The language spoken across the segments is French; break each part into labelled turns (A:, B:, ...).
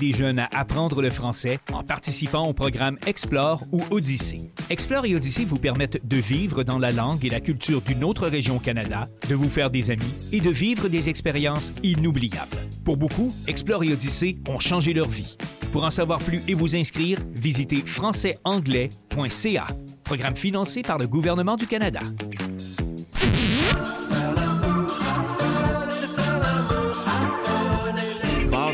A: des jeunes à apprendre le français en participant au programme Explore ou Odyssée. Explore et Odyssée vous permettent de vivre dans la langue et la culture d'une autre région au Canada, de vous faire des amis et de vivre des expériences inoubliables. Pour beaucoup, Explore et Odyssée ont changé leur vie. Pour en savoir plus et vous inscrire, visitez françaisanglais.ca. Programme financé par le gouvernement du Canada.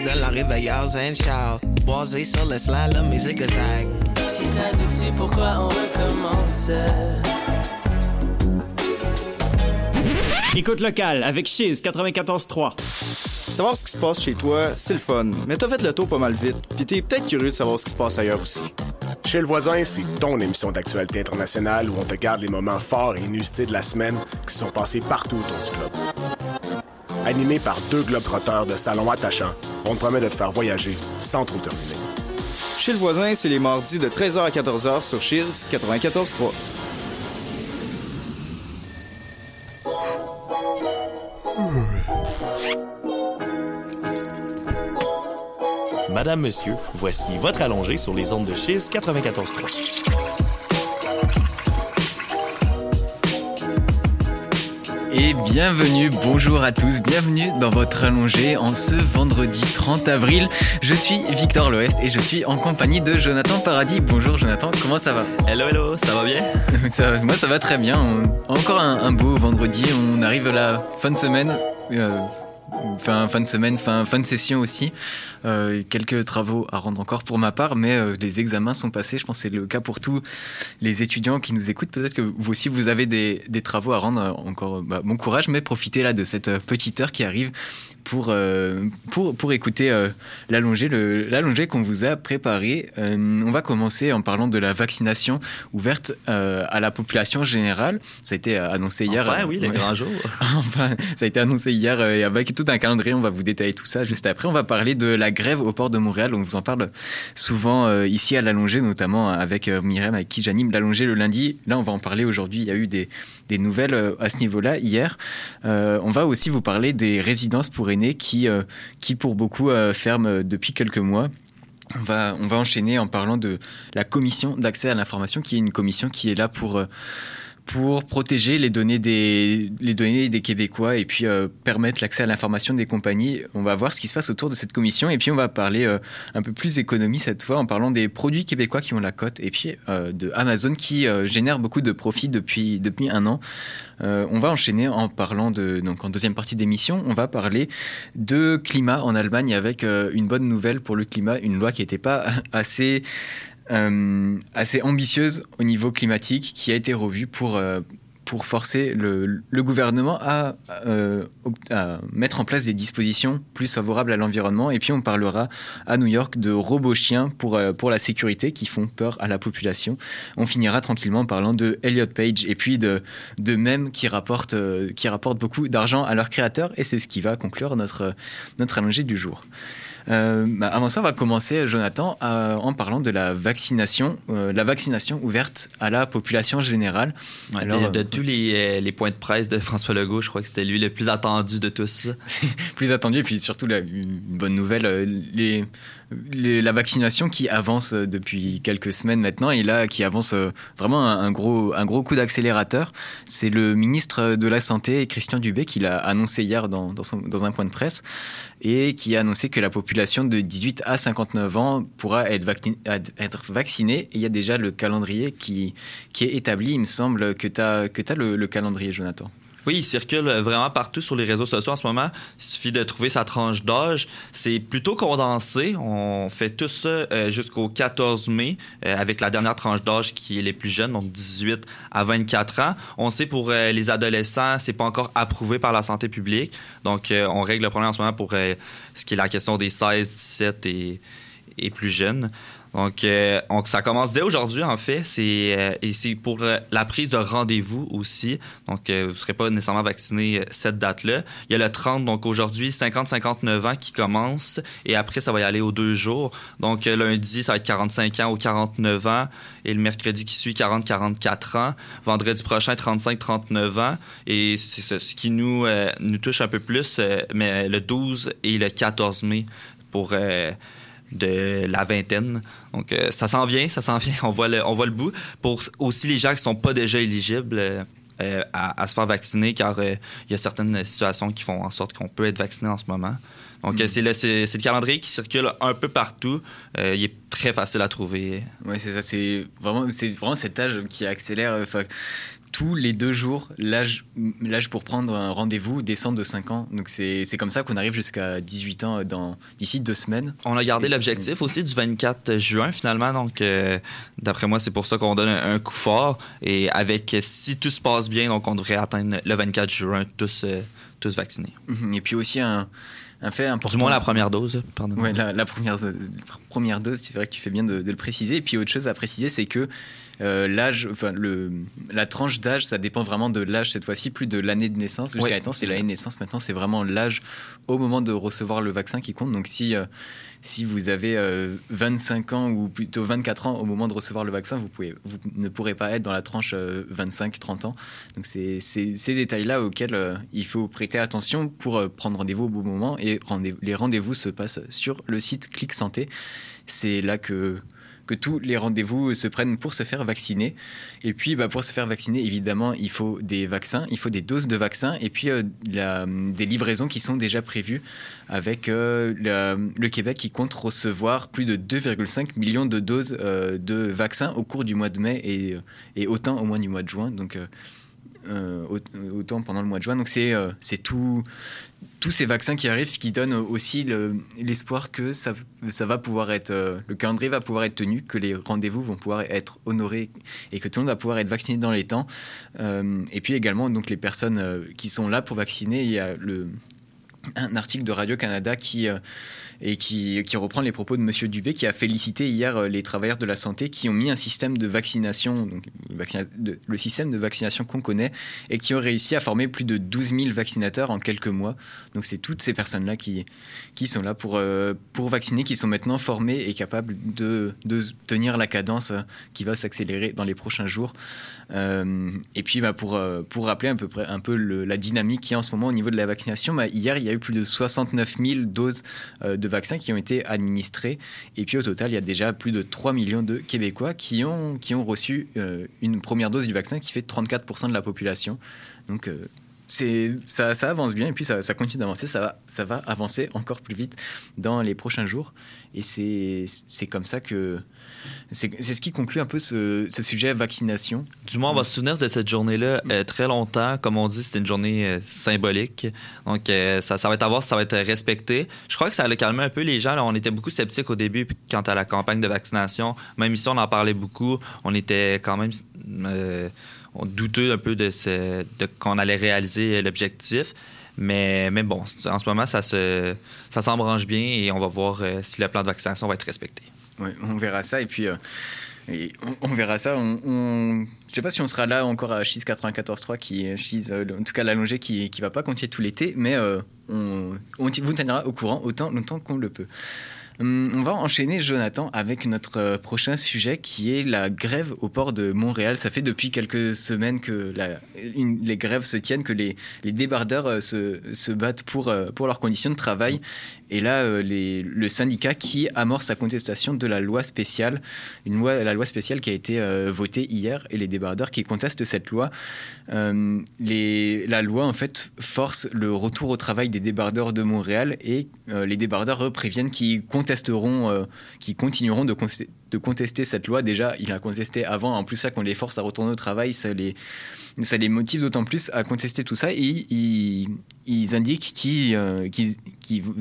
B: De la réveillère Zen Charles? Boisé sur le slalom et zigzag.
C: Si ça nous tue, pourquoi on recommence?
D: Écoute locale avec Chiz 94.3.
E: Savoir ce qui se passe chez toi, c'est le fun, mais t'as fait le tour pas mal vite, pis t'es peut-être curieux de savoir ce qui se passe ailleurs aussi.
F: Chez le voisin, c'est ton émission d'actualité internationale où on te garde les moments forts et inusités de la semaine qui sont passés partout autour du globe. Animé par deux globetrotteurs de salon attachants, on te promet de te faire voyager sans trop te ruiner.
E: Chez le voisin, c'est les mardis de 13h à 14h sur Cheers 94.3.
G: Madame, monsieur, voici votre allongé sur les ondes de Chiz 94.3.
H: Et bienvenue, bonjour à tous, bienvenue dans votre allongé en ce vendredi 30 avril. Je suis Victor Loest et je suis en compagnie de Jonathan Paradis. Bonjour Jonathan, comment ça va?
I: Hello, hello, ça va bien?
H: Ça, Moi ça va très bien, encore un, beau vendredi, on arrive à la fin de semaine. Euh, fin, fin de semaine, fin, fin de session aussi. Euh, quelques travaux à rendre encore pour ma part, mais euh, les examens sont passés. Je pense que c'est le cas pour tous les étudiants qui nous écoutent. Peut-être que vous aussi, vous avez des, des travaux à rendre. Encore bah, bon courage, mais profitez là de cette petite heure qui arrive pour, euh, pour, pour écouter euh, l'allongé qu'on vous a préparé. Euh, on va commencer en parlant de la vaccination ouverte euh, à la population générale. Ça a été annoncé hier.
I: Enfin, oui, les grands jours.
H: enfin, ça a été annoncé hier et avec tout un calendrier. On va vous détailler tout ça juste après. On va parler de la grève au port de Montréal. On vous en parle souvent ici à l'allongé, notamment avec Myriam, avec qui j'anime l'allongé le lundi. Là, on va en parler aujourd'hui. Il y a eu des, des nouvelles à ce niveau-là hier. on va aussi vous parler des résidences pour aînés qui, euh, qui pour beaucoup, euh, ferment depuis quelques mois. On va, on va enchaîner en parlant de la commission d'accès à l'information, qui est une commission qui est là pour euh, pour protéger les données des, les données des Québécois et puis permettre l'accès à l'information des compagnies. On va voir ce qui se passe autour de cette commission et puis on va parler un peu plus économie cette fois en parlant des produits québécois qui ont la cote et puis de Amazon qui génère beaucoup de profits depuis, depuis un an. Euh, on va enchaîner en parlant de, donc en deuxième partie d'émission, on va parler de climat en Allemagne avec euh, une bonne nouvelle pour le climat, une loi qui n'était pas assez, euh, assez ambitieuse au niveau climatique, qui a été revue pour pour forcer le, gouvernement euh, à, mettre en place des dispositions plus favorables à l'environnement. Et puis on parlera à New York de robots chiens pour, euh, pour la sécurité qui font peur à la population. On finira tranquillement en parlant de Elliot Page et puis de, de mèmes qui rapportent, euh, qui rapportent beaucoup d'argent à leurs créateurs. Et c'est ce qui va conclure notre, notre allongé du jour. Euh, bah, avant ça, on va commencer, Jonathan, en parlant de la vaccination, euh, la vaccination ouverte à la population générale.
I: Alors, de, tous les, les, points de presse de François Legault, je crois que c'était lui le plus attendu de tous.
H: plus attendu, et puis surtout, une bonne nouvelle, euh, la vaccination qui avance depuis quelques semaines maintenant, et là, qui avance vraiment un, gros, un gros coup d'accélérateur. C'est le ministre de la Santé, Christian Dubé, qui l'a annoncé hier dans, dans, dans un point de presse et qui a annoncé que la population de 18 à 59 ans pourra être, vaccinée. Et il y a déjà le calendrier qui, qui est établi. Il me semble que tu as, que as le calendrier, Jonathan.
I: Oui, il circule vraiment partout sur les réseaux sociaux en ce moment. Il suffit de trouver sa tranche d'âge. C'est plutôt condensé. On fait tout ça euh, jusqu'au 14 mai euh, avec la dernière tranche d'âge qui est les plus jeunes, donc 18 à 24 ans. On sait pour euh, les adolescents, c'est pas encore approuvé par la santé publique. Donc, on règle le problème en ce moment pour ce qui est la question des 16, 17 et, et plus jeunes. Donc, euh, ça commence dès aujourd'hui, en fait. C'est, euh, et c'est pour euh, la prise de rendez-vous aussi. Donc, vous ne serez pas nécessairement vacciné cette date-là. Il y a le 30, donc aujourd'hui, 50-59 ans qui commence. Et après, ça va y aller aux deux jours. Donc, lundi, ça va être 45 ans ou 49 ans. Et le mercredi qui suit, 40-44 ans. Vendredi prochain, 35-39 ans. Et c'est ce, qui nous, nous touche un peu plus, mais le 12 et le 14 mai pour de la vingtaine. Donc, euh, ça s'en vient, ça s'en vient. On voit, le, on voit le bout. Pour aussi les gens qui sont pas déjà éligibles euh, à, se faire vacciner, car il y a certaines situations qui font en sorte qu'on peut être vacciné en ce moment. Donc, mm. c'est, le, c'est, le calendrier qui circule un peu partout. il est très facile à trouver.
H: Oui, c'est ça. C'est vraiment, c'est vraiment cet âge qui accélère tous les deux jours, l'âge pour prendre un rendez-vous descend de 5 ans. Donc c'est comme ça qu'on arrive jusqu'à 18 ans d'ici deux semaines.
I: On a gardé l'objectif aussi du 24 juin finalement. Donc euh, d'après moi, c'est pour ça qu'on donne un, coup fort. Et avec, si tout se passe bien, donc on devrait atteindre le 24 juin tous, euh, tous vaccinés.
H: Mhm. Et puis aussi un, un fait important.
I: Du moins la première dose, pardon.
H: Oui, la, première, première dose, c'est vrai que tu fais bien de, de, le préciser. Et puis autre chose à préciser, c'est que euh, l'âge, enfin le, la tranche d'âge, ça dépend vraiment de l'âge cette fois-ci, plus de l'année de naissance. Jusqu'à maintenant, c'était l'année de naissance. Maintenant, c'est vraiment l'âge au moment de recevoir le vaccin qui compte. Donc si euh, si vous avez 25 euh, ans ou plutôt 24 ans au moment de recevoir le vaccin, vous, ne pourrez pas être dans la tranche 25-30 ans. Donc c'est ces détails-là auxquels il faut prêter attention pour prendre rendez-vous au bon moment. Et les rendez-vous se passent sur le site Clic Santé. C'est là que que tous les rendez-vous se prennent pour se faire vacciner. Et puis, bah, pour se faire vacciner, évidemment, il faut des vaccins, il faut des doses de vaccins, et puis euh, des livraisons qui sont déjà prévues avec euh, le Québec qui compte recevoir plus de 2,5 millions de doses euh, de vaccins au cours du mois de mai et, et autant au mois du mois de juin. Donc, autant pendant le mois de juin. Donc c'est tout tous ces vaccins qui arrivent qui donnent aussi l'espoir que ça, va pouvoir être, euh, le calendrier va pouvoir être tenu, que les rendez-vous vont pouvoir être honorés et que tout le monde va pouvoir être vacciné dans les temps. Euh, et puis également, donc les personnes euh, qui sont là pour vacciner, il y a un article de Radio-Canada qui et qui, reprend les propos de M. Dubé, qui a félicité hier euh, les travailleurs de la santé qui ont mis un système de vaccination, donc le système de vaccination qu'on connaît, et qui ont réussi à former plus de 12 000 vaccinateurs en quelques mois. Donc c'est toutes ces personnes-là qui, qui sont là pour, euh, pour vacciner, qui sont maintenant formées et capables de, de tenir la cadence euh, qui va s'accélérer dans les prochains jours. Euh, et puis, bah, pour, euh, pour rappeler un peu, un peu la dynamique qui est en ce moment au niveau de la vaccination, bah, hier, il y a eu plus de 69 000 doses euh, de vaccins qui ont été administrées. Et puis, au total, il y a déjà plus de 3 millions de Québécois qui ont, qui ont reçu une première dose du vaccin qui fait 34% de la population. Donc, c'est ça, ça, avance bien et puis ça, ça continue d'avancer. Ça va, ça va avancer encore plus vite dans les prochains jours. Et c'est comme ça que c'est ce qui conclut un peu ce, sujet vaccination.
I: Du moins, on va se souvenir de cette journée-là euh, très longtemps. Comme on dit, c'était une journée euh, symbolique. Donc, euh, ça, ça, va être à voir si ça va être respecté. Je crois que ça a calmé un peu les gens. on était beaucoup sceptiques au début quant à la campagne de vaccination. Même ici, on en parlait beaucoup. On était quand même douteux un peu de, de qu'on allait réaliser l'objectif. Mais, mais bon, en ce moment, ça, se, ça s'embranche bien et on va voir si le plan de vaccination va être respecté
H: on verra ça. Et puis, euh, on, verra ça. On, je sais pas si on sera là encore à Chise 94.3, qui, euh, en tout cas l'allongé, qui, qui va pas continuer tout l'été, mais euh, on, on vous tiendra au courant autant longtemps qu'on le peut. Hum, on va enchaîner, Jonathan, avec notre euh, prochain sujet qui est la grève au port de Montréal. Ça fait depuis quelques semaines que les grèves se tiennent, que les, débardeurs euh, se, battent euh, pour leurs conditions de travail. Et là, le syndicat qui amorce sa contestation de la loi spéciale, la loi spéciale qui a été votée hier, et les débardeurs qui contestent cette loi. la loi, en fait, force le retour au travail des débardeurs de Montréal et les débardeurs préviennent qu'ils contesteront, euh, qui continueront de, de, contester cette loi. Déjà, il a contesté avant. En plus, ça, qu'on les force à retourner au travail, ça les, ça les motive d'autant plus à contester tout ça. Et ils, indiquent qu'ils euh,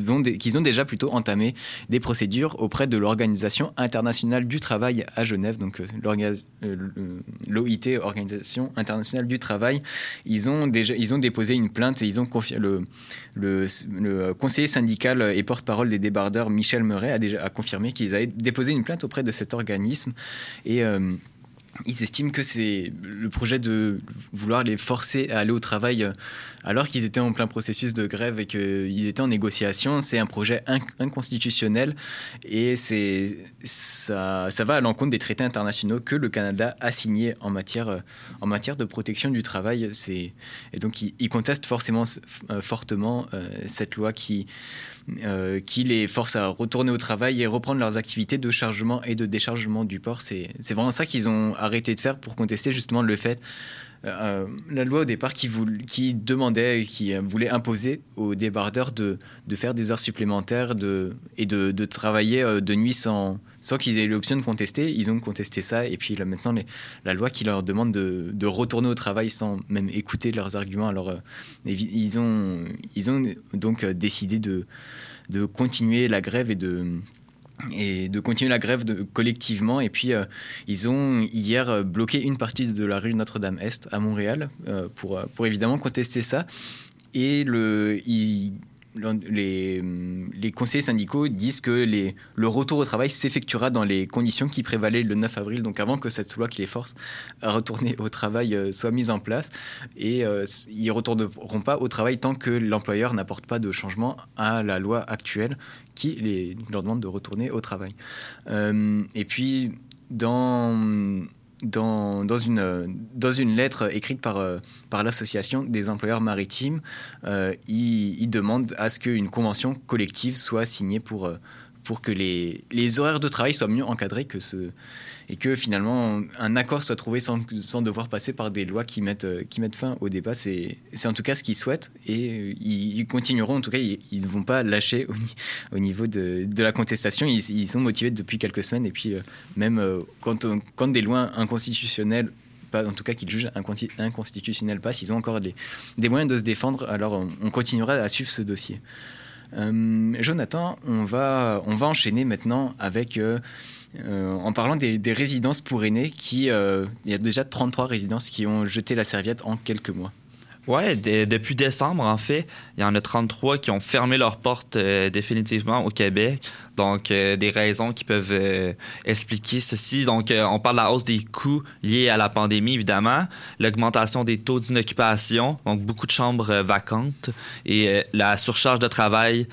H: ont, ont, déjà plutôt entamé des procédures auprès de l'Organisation internationale du travail à Genève, donc euh, l'OIT, Organisation internationale du travail. Ils ont, déjà, ils ont déposé une plainte et ils ont confié le, le, le conseiller syndical et porte-parole des débardeurs, Michel Meuret, a déjà confirmé qu'ils avaient déposé une plainte auprès de cet organisme. Euh, ils estiment que c'est le projet de vouloir les forcer à aller au travail euh, alors qu'ils étaient en plein processus de grève et qu'ils étaient en négociation. C'est un projet inconstitutionnel et ça va à l'encontre des traités internationaux que le Canada a signés en matière, euh, en matière de protection du travail. Et donc ils, contestent forcément euh, fortement cette loi qui euh, qui les force à retourner au travail et reprendre leurs activités de chargement et de déchargement du port. C'est vraiment ça qu'ils ont arrêté de faire pour contester justement le fait euh, la loi au départ qui, demandait, qui voulait imposer aux débardeurs de, faire des heures supplémentaires et de, travailler euh, de nuit sans, qu'ils aient l'option de contester. Ils ont contesté ça et puis maintenant la loi qui leur demande de, retourner au travail sans même écouter leurs arguments. Alors euh, ils, ont, ils ont donc décidé de, de continuer la grève et de et de continuer la grève collectivement. Et puis, euh, ils ont hier euh, bloqué une partie de la rue Notre-Dame-Est à Montréal euh, pour, pour évidemment contester ça. Et le, les, les, conseillers syndicaux disent que le retour au travail s'effectuera dans les conditions qui prévalaient le 9 avril, donc avant que cette loi qui les force à retourner au travail euh, soit mise en place. Et euh, ils ne retourneront pas au travail tant que l'employeur n'apporte pas de changement à la loi actuelle qui les, leur demande de retourner au travail. Euh, et puis, dans dans, une, dans une lettre écrite par, euh, par l'Association des employeurs maritimes, euh, il, il, demande à ce qu'une convention collective soit signée pour, euh, pour que les, les horaires de travail soient mieux encadrés que ce, et que finalement un accord soit trouvé sans, sans devoir passer par des lois qui mettent, euh, qui mettent fin au débat. C'est en tout cas ce qu'ils souhaitent et euh, ils, continueront, en tout cas, ils ne vont pas lâcher au, au niveau de, de, la contestation. Ils, sont motivés depuis quelques semaines et puis euh, même quand, quand des lois inconstitutionnelles pas, en tout cas qu'ils jugent inconstitutionnelles passent, ils ont encore des, des, moyens de se défendre. Alors on, on continuera à suivre ce dossier. Jonathan, on va, on va enchaîner maintenant avec euh, en parlant des, résidences pour aînés, qui, euh, il y a déjà 33 résidences qui ont jeté la serviette en quelques mois.
I: Oui, depuis décembre, en fait, il y en a 33 qui ont fermé leurs portes euh, définitivement au Québec. Donc, des raisons qui peuvent expliquer ceci. Donc, on parle de la hausse des coûts liés à la pandémie, évidemment, l'augmentation des taux d'inoccupation, donc beaucoup de chambres vacantes, et la surcharge de travail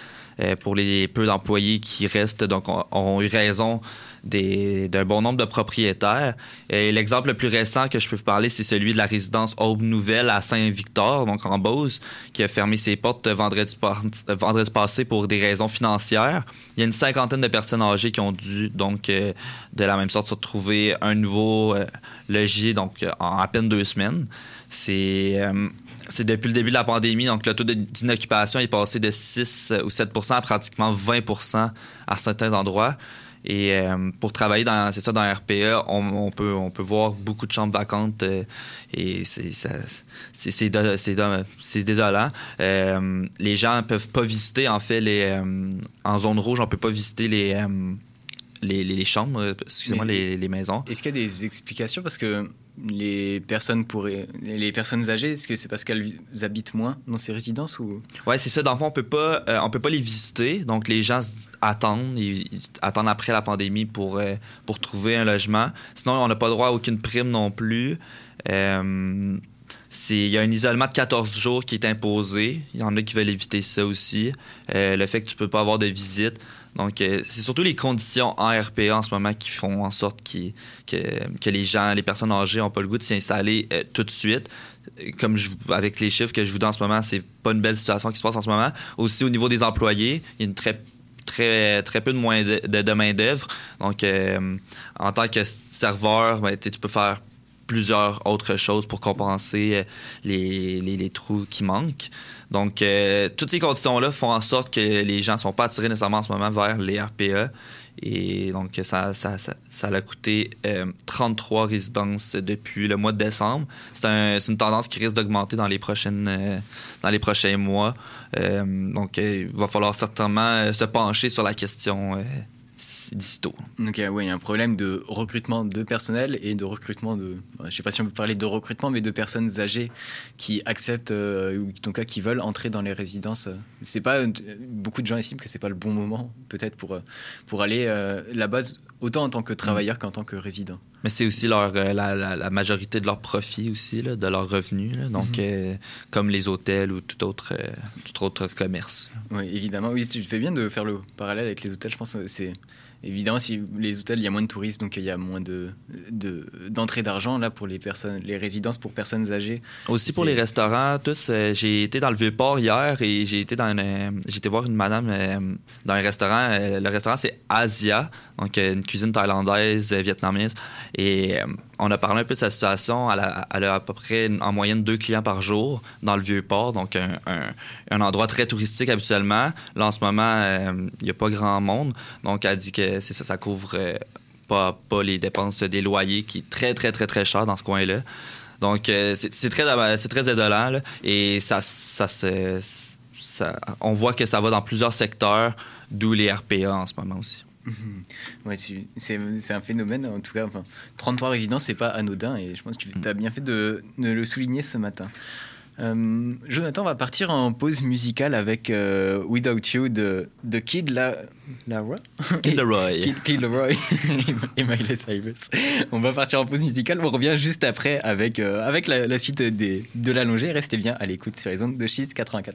I: pour les peu d'employés qui restent, donc, ont eu raison d'un bon nombre de propriétaires. Et l'exemple le plus récent que je peux vous parler, c'est celui de la résidence Aube Nouvelle à Saint-Victor, donc en Beauce, qui a fermé ses portes vendredi, passé pour des raisons financières. Il y a une cinquantaine de personnes âgées qui ont dû, donc, euh, de la même sorte, se retrouver un nouveau euh, logis, donc, en à peine deux semaines. C'est euh, c'est depuis le début de la pandémie, donc le taux d'inoccupation est passé de 6 ou 7% à pratiquement 20% à certains endroits. Et euh, pour travailler dans, c'est ça, dans RPE, on, peut, on peut voir beaucoup de chambres vacantes euh, et c'est, c'est, c'est, désolant. Euh, les gens ne peuvent pas visiter, en fait, les, en zone rouge, on ne peut pas visiter les, les, les, chambres, excusez-moi, les, les, maisons.
H: Est-ce qu'il y a des explications? Parce que les personnes les personnes âgées, est-ce que c'est parce qu'elles habitent moins dans ces résidences ou?
I: Ouais, c'est ça. Dans le fond, on peut pas, euh, on peut pas les visiter. Donc les gens attendent, attendent après la pandémie pour euh, pour trouver un logement. Sinon, on n'a pas droit à aucune prime non plus. Euh, il y a un isolement de 14 jours qui est imposé. Il y en a qui veulent éviter ça aussi. le fait que tu peux pas avoir de visite. Donc, euh, c'est surtout les conditions en RPA en ce moment qui font en sorte que, que, les gens, les personnes âgées n'ont pas le goût de s'y installer euh, tout de suite. Comme je, avec les chiffres que je vous donne en ce moment, c'est pas une belle situation qui se passe en ce moment. Aussi, au niveau des employés, il y a très très, très peu de, moins de, main-d'œuvre. Donc, euh, en tant que serveur, ben, tu peux faire plusieurs autres choses pour compenser les, les, les trous qui manquent. Donc, euh, toutes ces conditions-là font en sorte que les gens ne sont pas attirés nécessairement en ce moment vers les RPE. Et donc, ça, ça, ça, a coûté 33 euh, résidences depuis le mois de décembre. C'est un, une tendance qui risque d'augmenter dans les prochaines euh, dans les prochains mois. donc, il va falloir certainement se pencher sur la question d'ici tôt.
H: Donc oui, il y a un problème de recrutement de personnel et de recrutement de, je ne sais pas si on peut parler de recrutement, mais de personnes âgées qui acceptent euh, ou en tout cas qui veulent entrer dans les résidences. C'est pas beaucoup de gens estiment que c'est pas le bon moment peut-être pour pour aller euh, là-bas autant en tant que travailleur qu'en tant que résident.
I: Mais c'est aussi leur, euh, la, majorité de leurs profits aussi, là, de leurs revenus. donc, mhm. comme les hôtels ou tout autre, tout autre commerce.
H: Oui, évidemment. Oui, tu fais bien de faire le parallèle avec les hôtels. Je pense que c'est évidemment, si les hôtels, il y a moins de touristes, donc il y a moins de de- d'entrée d'argent là pour les personnes, les résidences pour personnes âgées.
I: Aussi pour les restaurants, tous, euh, j'ai été dans le Vieux-Port hier et j'ai été dans euh, j'ai été voir une madame euh, dans un restaurant. Euh, le restaurant, c'est Asia, donc une cuisine thaïlandaise, vietnamienne. Et on a parlé un peu de sa situation. Elle a, à peu près en moyenne deux clients par jour dans le Vieux-Port, donc un, endroit très touristique habituellement. Là, en ce moment, euh, il n'y a pas grand monde. Donc, elle dit que ça, ça couvre euh, pas, les dépenses des loyers qui est très, très, très, très cher dans ce coin-là. Donc, euh, c'est très, très et on voit que ça va dans plusieurs secteurs, d'où les RPA en ce moment aussi.
H: Ouais, tu- c'est un phénomène, en tout cas. Enfin, 33 résidents, c'est pas anodin, et je pense que tu as bien fait de, de le souligner ce matin. Euh, Jonathan va partir en pause musicale avec euh, Without You de, de Kid La,
I: Kid Leroy.
H: Kid, Kid Leroy et Miley Cyrus. On va partir en pause musicale, on revient juste après avec, euh, avec la, la suite des, de l'allongée. Restez bien à l'écoute sur les ondes de 6 94.3.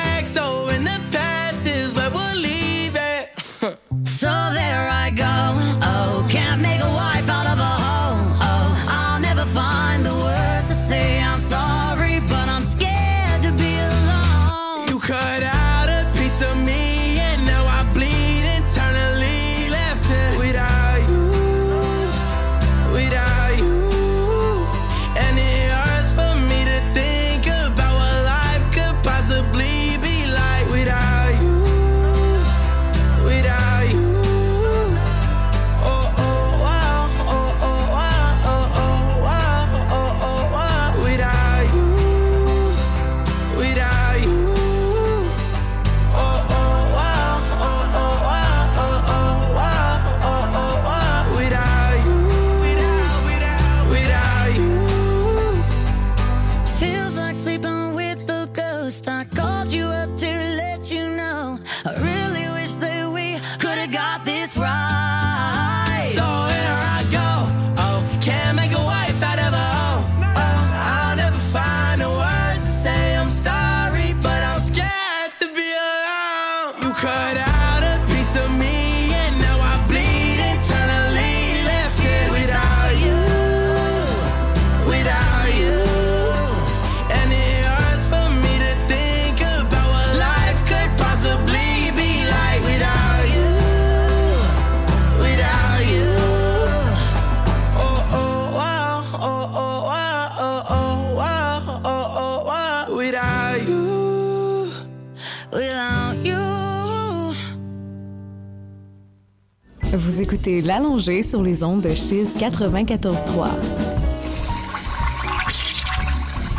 J: Écoutez L'Allongée sur les ondes de Chiz 94.3.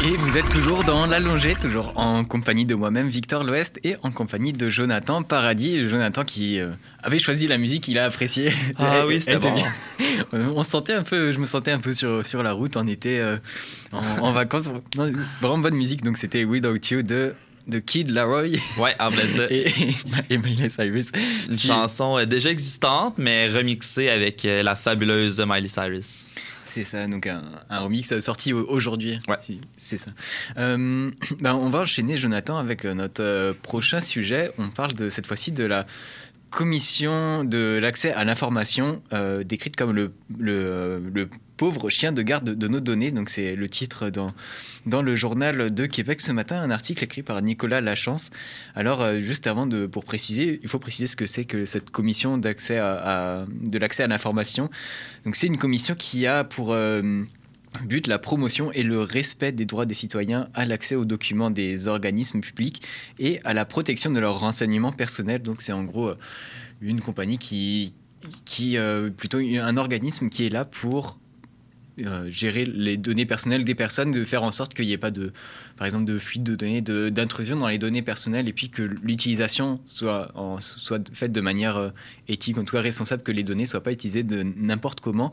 H: Et vous êtes toujours dans l'allongée, toujours en compagnie de moi-même, Victor L'Ouest, et en compagnie de Jonathan Paradis. Jonathan qui euh, avait choisi la musique qu'il a appréciée.
I: Ah oui, c'était
H: était
I: bon.
H: bien. On se sentait un peu, je me sentais un peu sur, sur la route. On était euh, en, en vacances. Vraiment bonne musique. Donc c'était Without You de, de Kid Laroi.
I: Ouais, en vrai, ça.
H: et, et Miley Cyrus.
I: Une chanson euh, déjà existante, mais remixée avec euh, la fabuleuse Miley Cyrus.
H: C'est ça, donc un, un remix sorti au- aujourd'hui. Si, c'est ça. Euh, ben, on va enchaîner, Jonathan, avec euh, notre euh, prochain sujet. On parle de cette fois-ci de la commission de l'accès à l'information, euh, décrite comme le, le, le pauvre chien de garde de nos données. Donc c'est le titre dans, dans le journal de Québec ce matin, un article écrit par Nicolas Lachance. Alors euh, juste avant de pour préciser, il faut préciser ce que c'est que cette commission d'accès à, de l'accès à l'information. Donc c'est une commission qui a pour euh, but la promotion et le respect des droits des citoyens à l'accès aux documents des organismes publics et à la protection de leurs renseignements personnels. Donc c'est en gros euh, une compagnie qui, qui euh, plutôt un organisme qui est là pour euh, gérer les données personnelles des personnes, de faire en sorte qu'il n'y ait pas de, par exemple, de fuite de données, d'intrusion dans les données personnelles, et puis que l'utilisation soit, soit faite de manière euh, éthique, en tout cas responsable, que les données ne soient pas utilisées de n'importe comment.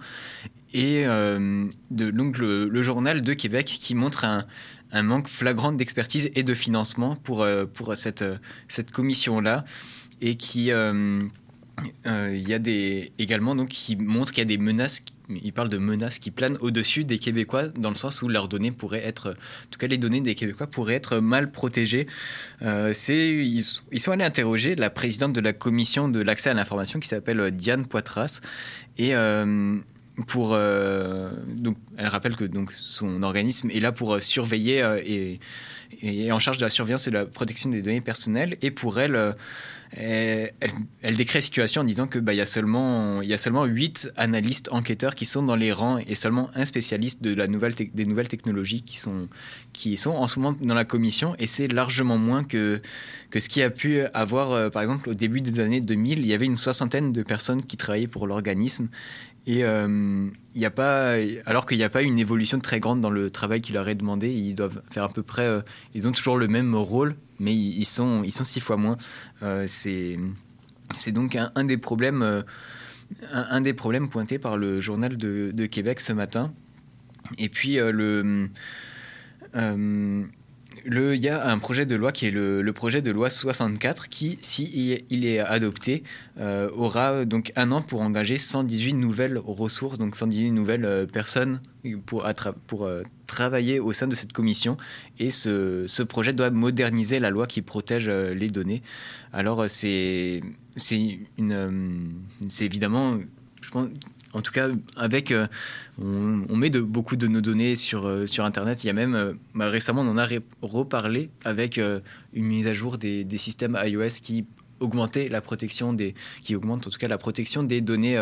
H: Et euh, donc le, journal de Québec qui montre un, un manque flagrant d'expertise et de financement pour, pour cette, cette commission-là, et qui... euh, il y a des également donc qui montre qu'il y a des menaces. Il parle de menaces qui planent au-dessus des Québécois dans le sens où leurs données pourraient être, en tout cas les données des Québécois pourraient être mal protégées. Euh, ils, sont allés interroger la présidente de la commission de l'accès à l'information qui s'appelle euh, Diane Poitras et euh, pour donc elle rappelle que donc son organisme est là pour surveiller et, en charge de la surveillance et de la protection des données personnelles et pour elle euh, elle, décrit la situation en disant que bah, y a seulement y a seulement huit analystes enquêteurs qui sont dans les rangs et seulement un spécialiste de la nouvelle des nouvelles technologies qui sont qui sont en ce moment dans la commission. Et c'est largement moins que que ce qui a pu avoir euh, par exemple au début des années 2000 il y avait une soixantaine de personnes qui travaillaient pour l'organisme. Et euh, il y a pas, alors qu'il n'y a pas une évolution très grande dans le travail qui leur est demandé, ils doivent faire à peu près, euh, ils ont toujours le même rôle, mais ils, sont, ils sont six fois moins. Euh, c'est, donc un, des problèmes, euh, un, des problèmes pointés par le journal de, de Québec ce matin. Et puis euh, le, il y a un projet de loi qui est le, projet de loi 64 qui, si il est adopté, euh, aura donc un an pour engager 118 nouvelles ressources, donc 118 nouvelles euh, personnes pour, euh, travailler au sein de cette commission. Et ce, projet doit moderniser la loi qui protège les données. Alors c'est c'est évidemment je pense en tout cas, avec, euh, on, met beaucoup de nos données sur, euh, sur Internet. Il y a même, euh, bah, récemment, on en a reparlé avec une mise à jour des, systèmes iOS qui augmentait la protection des, qui augmente en tout cas la protection des données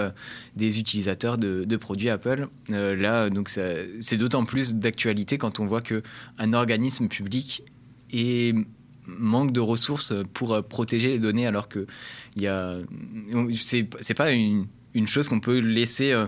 H: des utilisateurs de, produits Apple. Là, donc, c'est d'autant plus d'actualité quand on voit que un organisme public est manque de ressources pour protéger les données alors que il y a c'est pas une, une chose qu'on peut laisser euh,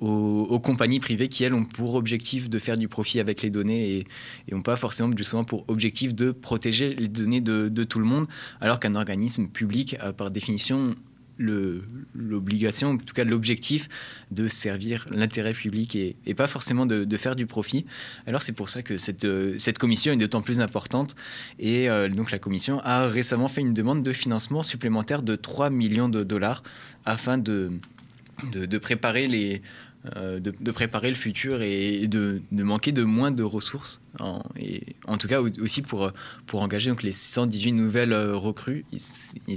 H: aux, compagnies privées qui elles ont pour objectif de faire du profit avec les données et, et ont pas forcément justement pour objectif de protéger les données de, tout le monde alors qu'un organisme public a par définition l'obligation, en tout cas l'objectif de servir l'intérêt public et, pas forcément de, de faire du profit. Alors c'est pour ça que cette, euh, cette commission est d'autant plus importante et euh, donc la commission a récemment fait une demande de financement supplémentaire de 3 millions de dollars afin de, de, préparer les, euh, de, préparer le futur et de, manquer de moins de ressources. En, et en tout cas au- aussi pour, pour engager donc les 118 nouvelles euh, recrues, il,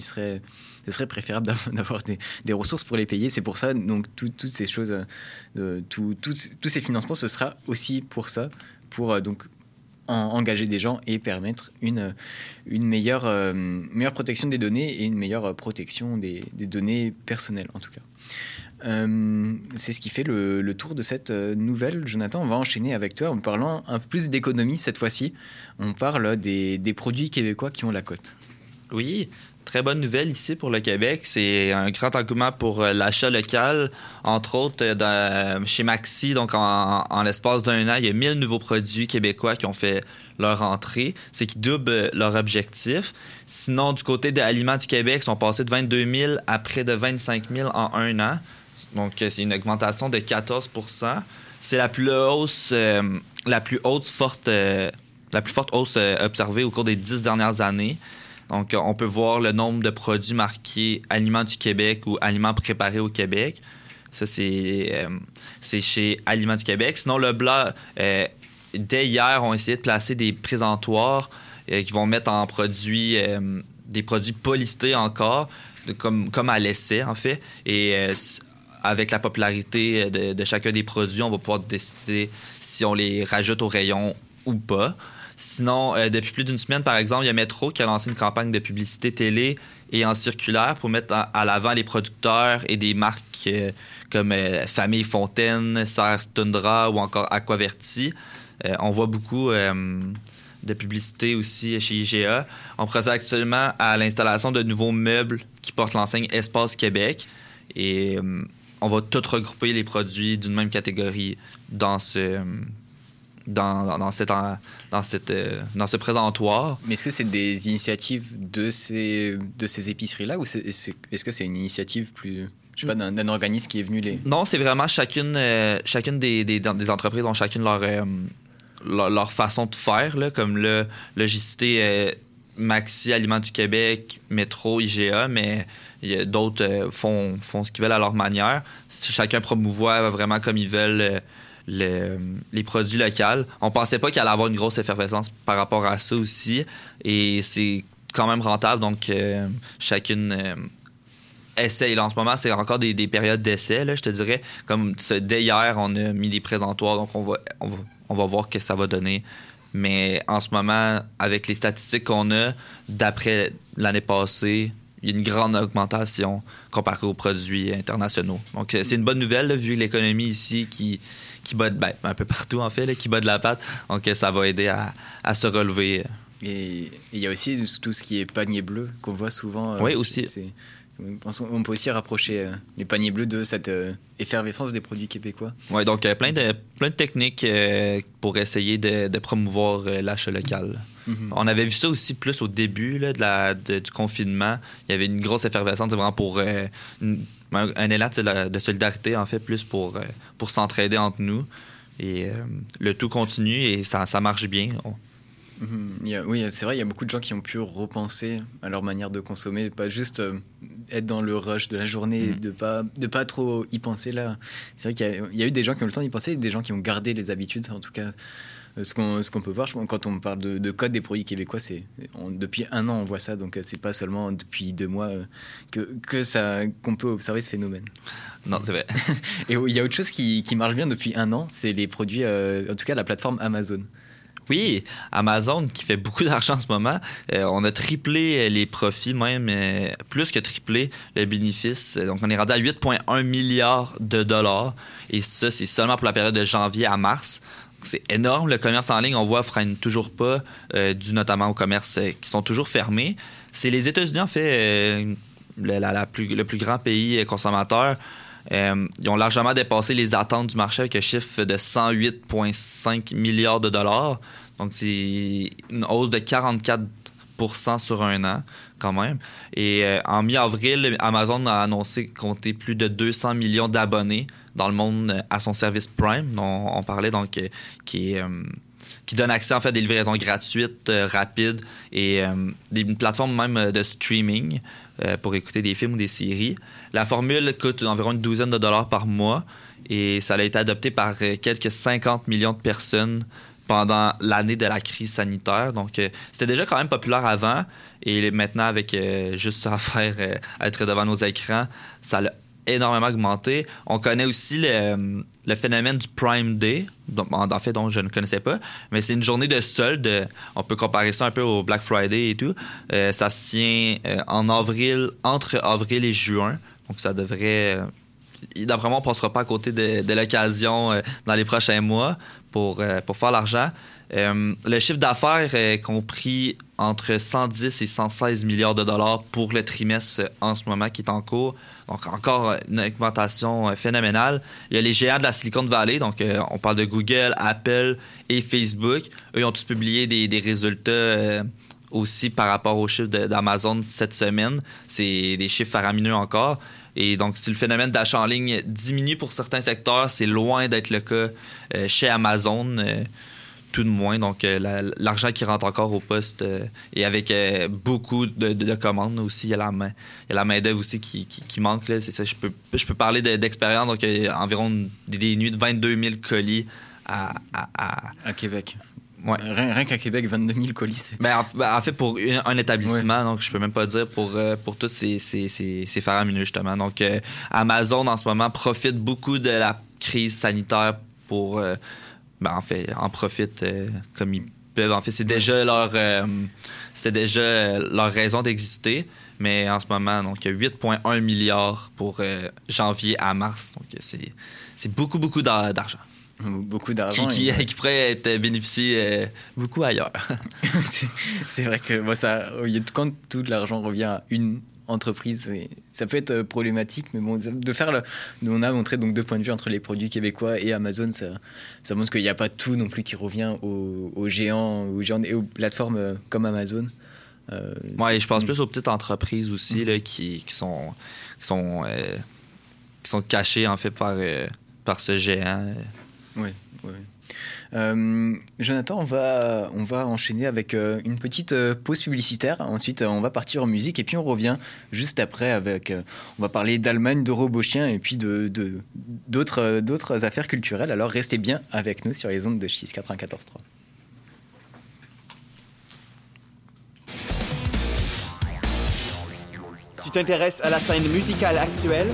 H: serait, ce serait préférable d'av- d'avoir des, des ressources pour les payer. C'est pour ça, donc tout- toutes ces choses, euh, tout- tous ces financements, ce sera aussi pour ça, pour donc en- engager des gens et permettre une, une meilleure, meilleure protection des données et une meilleure protection des, des données personnelles en tout cas. Euh, c'est ce qui fait le, tour de cette euh, nouvelle. Jonathan, on va enchaîner avec toi en parlant un peu plus d'économie cette fois-ci. On parle des, produits québécois qui ont la cote.
I: Oui, très bonne nouvelle ici pour le Québec. C'est un grand engouement pour euh, l'achat local. Entre autres, chez Maxi, donc en, l'espace d'un an, il y a 1000 nouveaux produits québécois qui ont fait leur entrée. C'est qui double leur objectif. Sinon, du côté de Aliments du Québec, ils sont passés de 22 000 à près de 25 000 en un an. Donc, euh, c'est une augmentation de 14% C'est la plus hausse, euh, la plus haute forte, euh, la plus forte hausse observée au cours des dix dernières années. Donc, on peut voir le nombre de produits marqués Aliments du Québec ou Aliments préparés au Québec. Ça, c'est chez Aliments du Québec. Sinon, le blanc, dès hier, ont essayé de placer des présentoirs qui vont mettre en produits des produits pas listés encore, comme, comme à l'essai, en fait. Et avec la popularité de, chacun des produits, on va pouvoir décider si on les rajoute au rayon ou pas. Sinon, euh, depuis plus d'une semaine, par exemple, il y a Metro qui a lancé une campagne de publicité télé et en circulaire pour mettre à, l'avant les producteurs et des marques euh, comme euh, Famille Fontaine, Serre Tundra ou encore Aquaverti. On voit beaucoup de publicité aussi chez IGA. On procède actuellement à l'installation de nouveaux meubles qui portent l'enseigne Espace Québec. Et on va tout regrouper les produits d'une même catégorie dans ce, dans, dans, dans cette, dans, cette, euh, dans ce présentoir.
H: Mais est-ce que c'est des initiatives de ces, de ces épiceries-là ou c'est- est-ce est-ce que c'est une initiative plus, je sais pas, d'un d'un organisme qui est venu les...
I: Non, c'est vraiment chacune, euh, chacune des, des, des entreprises ont chacune leur, euh, leur, leur façon de faire, là, comme le, euh, Maxi Aliments du Québec, Métro, IGA, mais d'autres euh, font, font ce qu'ils veulent à leur manière. Chacun promouvoit vraiment comme ils veulent euh, le- les produits locaux. On pensait pas qu'il allait avoir une grosse effervescence par rapport à ça aussi, et c'est quand même rentable, donc euh, chacune... euh, essaye. En ce moment, c'est encore des, des périodes d'essai, je te dirais. Comme dès hier, on a mis des présentoirs, donc on va, on va, on va voir ce que ça va donner. Mais en ce moment, avec les statistiques qu'on a, d'après l'année passée, il y a une grande augmentation comparée aux produits internationaux. Donc, euh, c'est une bonne nouvelle, là, vu l'économie ici qui, qui bat, de- ben, un peu partout, en fait, là, qui bat de la patte. Donc, euh, ça va aider à, à se relever.
H: Et il y a aussi tout ce qui est panier bleu qu'on voit souvent. euh,
I: Oui, aussi.
H: On peut aussi rapprocher euh, les paniers bleus de cette euh, effervescence des produits québécois.
I: Ouais, donc plein de plein de techniques pour essayer de, de promouvoir l'achat local.
H: Mhm.
I: On avait vu ça aussi plus au début là, de la, de- du confinement. Il y avait une grosse effervescence vraiment pour euh, une- un, un élan de, solidarité en fait plus pour euh, pour s'entraider entre nous. Et euh, le tout continue et ça, ça marche bien. On-
H: Mhm. Il y a- oui, c'est vrai, il y a beaucoup de gens qui ont pu repenser à leur manière de consommer, pas juste être dans le rush de la journée,
I: Mhm.
H: et de pas de pas trop y penser là. C'est vrai qu'il y, y a eu des gens qui ont le temps d'y penser, et des gens qui ont gardé les habitudes. En tout cas, ce qu'on ce qu'on peut voir, je pense, quand on parle de, de code des produits québécois, c'est depuis un an on voit ça, donc euh, c'est pas seulement depuis deux mois euh, que que ça qu'on peut observer ce phénomène.
I: Non, c'est vrai.
H: Et il y a autre chose qui, qui marche bien depuis un an, c'est les produits, euh, en tout cas la plateforme Amazon.
I: Oui, Amazon qui fait beaucoup d'argent en ce moment. Euh, on a triplé euh, les profits, même euh, plus que triplé le bénéfice. Euh, Donc, on est rendu à 8,1 milliards de dollars. Et ça, c'est seulement pour la période de janvier à mars. C'est énorme. Le commerce en ligne, on voit, freine toujours pas, euh, dû notamment aux commerces euh, qui sont toujours fermés. C'est les États-Unis, en fait, euh, le, plus- grand pays consommateur. Ils ont largement dépassé les attentes du marché avec un chiffre de 108,5 milliards de dollars. Donc, c'est une hausse de 44% sur un an, quand même. Et en mi-avril, Amazon a annoncé compter plus de 200 millions d'abonnés dans le monde euh, à son service Prime, dont on parlait, donc, euh, qui est. euh, qui donne accès en fait à des livraisons gratuites, rapides et une plateforme même de streaming pour écouter des films ou des séries. La formule coûte environ une douzaine de dollars par mois et ça a été adopté par quelques 50 millions de personnes pendant l'année de la crise sanitaire. Donc, c'était déjà quand même populaire avant. Et maintenant, avec juste à faire, être devant nos écrans, ça l'a énormément augmenté. On connaît aussi le, phénomène du Prime Day, en fait, dont je ne connaissais pas. Mais c'est une journée de solde. On peut comparer ça un peu au Black Friday et tout. Euh, ça se tient euh, en avril, entre avril et juin. Donc, ça devrait... euh, D'après moi, on ne passera pas à côté de, l'occasion dans les prochains mois pour faire l'argent. Euh, le chiffre d'affaires est compris entre 110 et 116 milliards de dollars pour le trimestre en ce moment qui est en cours. Donc encore une augmentation euh, phénoménale. Il y a les géants de la Silicon Valley, donc euh, on parle de Google, Apple et Facebook. Eux ont tous publié des, résultats aussi par rapport aux chiffres d'Amazon cette semaine. C'est des chiffres faramineux encore. Et donc, si le phénomène d'achat en ligne diminue pour certains secteurs, c'est loin d'être le cas chez Amazon, tout de moins. Donc, euh, la- l'argent qui rentre encore au poste euh, et avec euh, beaucoup de, de- de commandes aussi, il y a la main, il y a la main d'œuvre aussi qui, qui- qui manque. là. C'est ça, je peux, je peux parler de- d'expérience. Donc, il y a environ des, des nuits de 22 000 colis à, à- à-
H: À Québec.
I: Ouais.
H: Rien, rien qu'à Québec, 22 000 colis.
I: Ben, en, ben, en fait, pour une- un établissement, donc je peux même pas dire pour, pour tous ces, ces, ces, ces faramineux, justement. Donc, Amazon, en ce moment, profite beaucoup de la crise sanitaire pour. Ben, en fait, en profite euh, comme ils peuvent. En fait, c'est déjà leur. euh, c'est déjà leur raison d'exister. Mais en ce moment, donc, il y a 8,1 milliards pour euh, janvier à mars. Donc, c'est, c'est beaucoup, beaucoup d'a- d'argent.
H: Beaucoup
I: Qui,
H: d'argent.
I: qui,
H: et-
I: qui pourrait être bénéficié euh, beaucoup ailleurs.
H: c'est vrai que bon, ça, il y a- quand tout l'argent revient à une entreprise, ça peut être euh, problématique, mais bon, de faire le, nous on a montré donc deux points de vue entre les produits québécois et Amazon, ça, ça montre qu'il n'y a pas tout non plus qui revient aux, aux géants, aux géants et aux plateformes euh, comme Amazon. Euh,
I: Ouais, et je pense plus aux petites entreprises aussi là, qui, qui sont, qui, sont, euh, qui sont cachées en fait par, euh, par ce géant.
H: Oui. Euh, Jonathan, on va, on va enchaîner avec euh, une petite euh, pause publicitaire. Ensuite, on va partir en musique et puis on revient juste après avec. on va parler d'Allemagne, de robots chiens et puis de d'autres d'autres affaires culturelles. Alors restez bien avec nous sur les ondes de 6 94.3.
E: Tu t'intéresses à la scène musicale actuelle?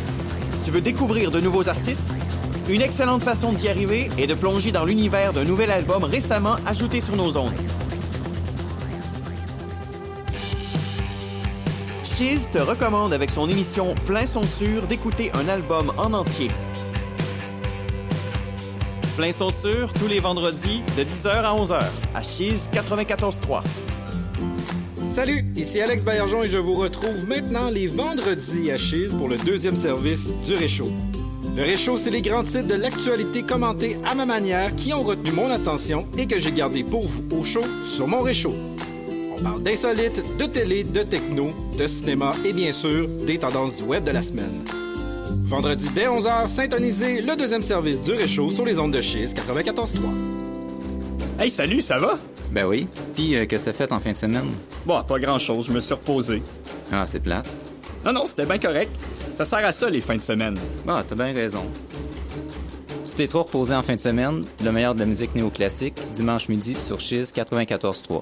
E: Tu veux découvrir de nouveaux artistes? Une excellente façon d'y arriver est de plonger dans l'univers d'un nouvel album récemment ajouté sur nos ondes. Chiz te recommande avec son émission Plein son sûr d'écouter un album en entier. Plein son sûr tous les vendredis de 10h à 11h à Chiz 94.3.
K: Salut, ici Alex Baillargeon et je vous retrouve maintenant les vendredis à Chise pour le deuxième service du Réchaud. Le Réchaud, c'est les grands titres de l'actualité commentés à ma manière qui ont retenu mon attention et que j'ai gardé pour vous au chaud sur mon Réchaud. On parle d'insolites, de télé, de techno, de cinéma et bien sûr des tendances du web de la semaine. Vendredi dès 11h, syntonisez le deuxième service du Réchaud sur les ondes de Chise 94.3.
L: Hey, salut, ça va?
M: Ben oui. Puis, euh, qu'est-ce que ça fait en fin de semaine?
L: Bon, pas grand-chose, je me suis reposé.
M: Ah, c'est plate.
L: Non, non, c'était bien correct. Ça sert à ça, les fins de semaine.
M: Bah, t'as bien raison. Tu t'es trop reposé en fin de semaine, le meilleur de la musique néoclassique, dimanche midi sur Chiz 94.3.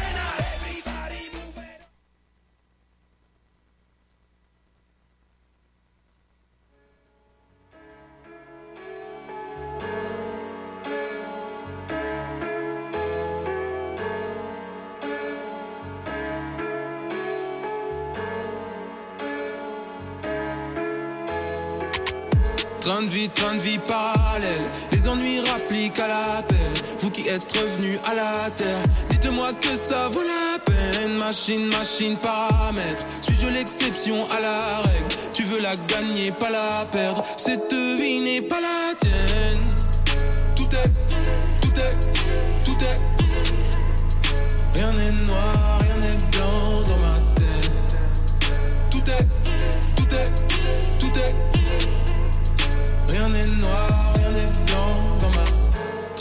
N: De vie, vie parallèle. Les ennuis rappliquent à l'appel. Vous qui êtes revenus à la terre, dites-moi que ça vaut la peine. Machine, machine, paramètre. Suis-je l'exception à la règle? Tu veux la gagner, pas la perdre. Cette vie n'est pas la tienne.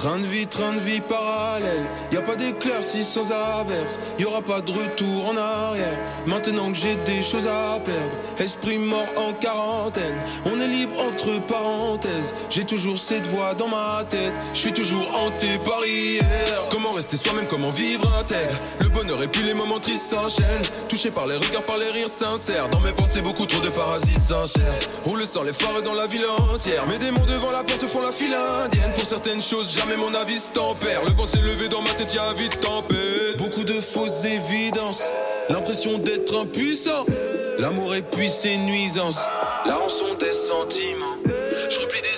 N: Train de vie, train de vie parallèle. Y a pas d'éclaircie sans averse. Y aura pas de retour en arrière. Maintenant que j'ai des choses à perdre. Esprit mort en quarantaine. On est libre entre parenthèses. J'ai toujours cette voix dans ma tête. Je suis toujours hanté par hier. Comment rester soi-même, comment vivre intègre? Le bonheur et puis les moments tristes s'enchaînent. Touché par les regards, par les rires sincères. Dans mes pensées, beaucoup trop de parasites sincères. Roule sans les phares dans la ville entière. Mes démons devant la porte font la file indienne. Pour certaines choses, jamais mon avis se tempère. Le vent s'est levé dans ma tête, y'a vite tempête. Beaucoup de fausses évidences. L'impression d'être impuissant. L'amour et puis ses nuisances. La rançon des sentiments. Je remplis des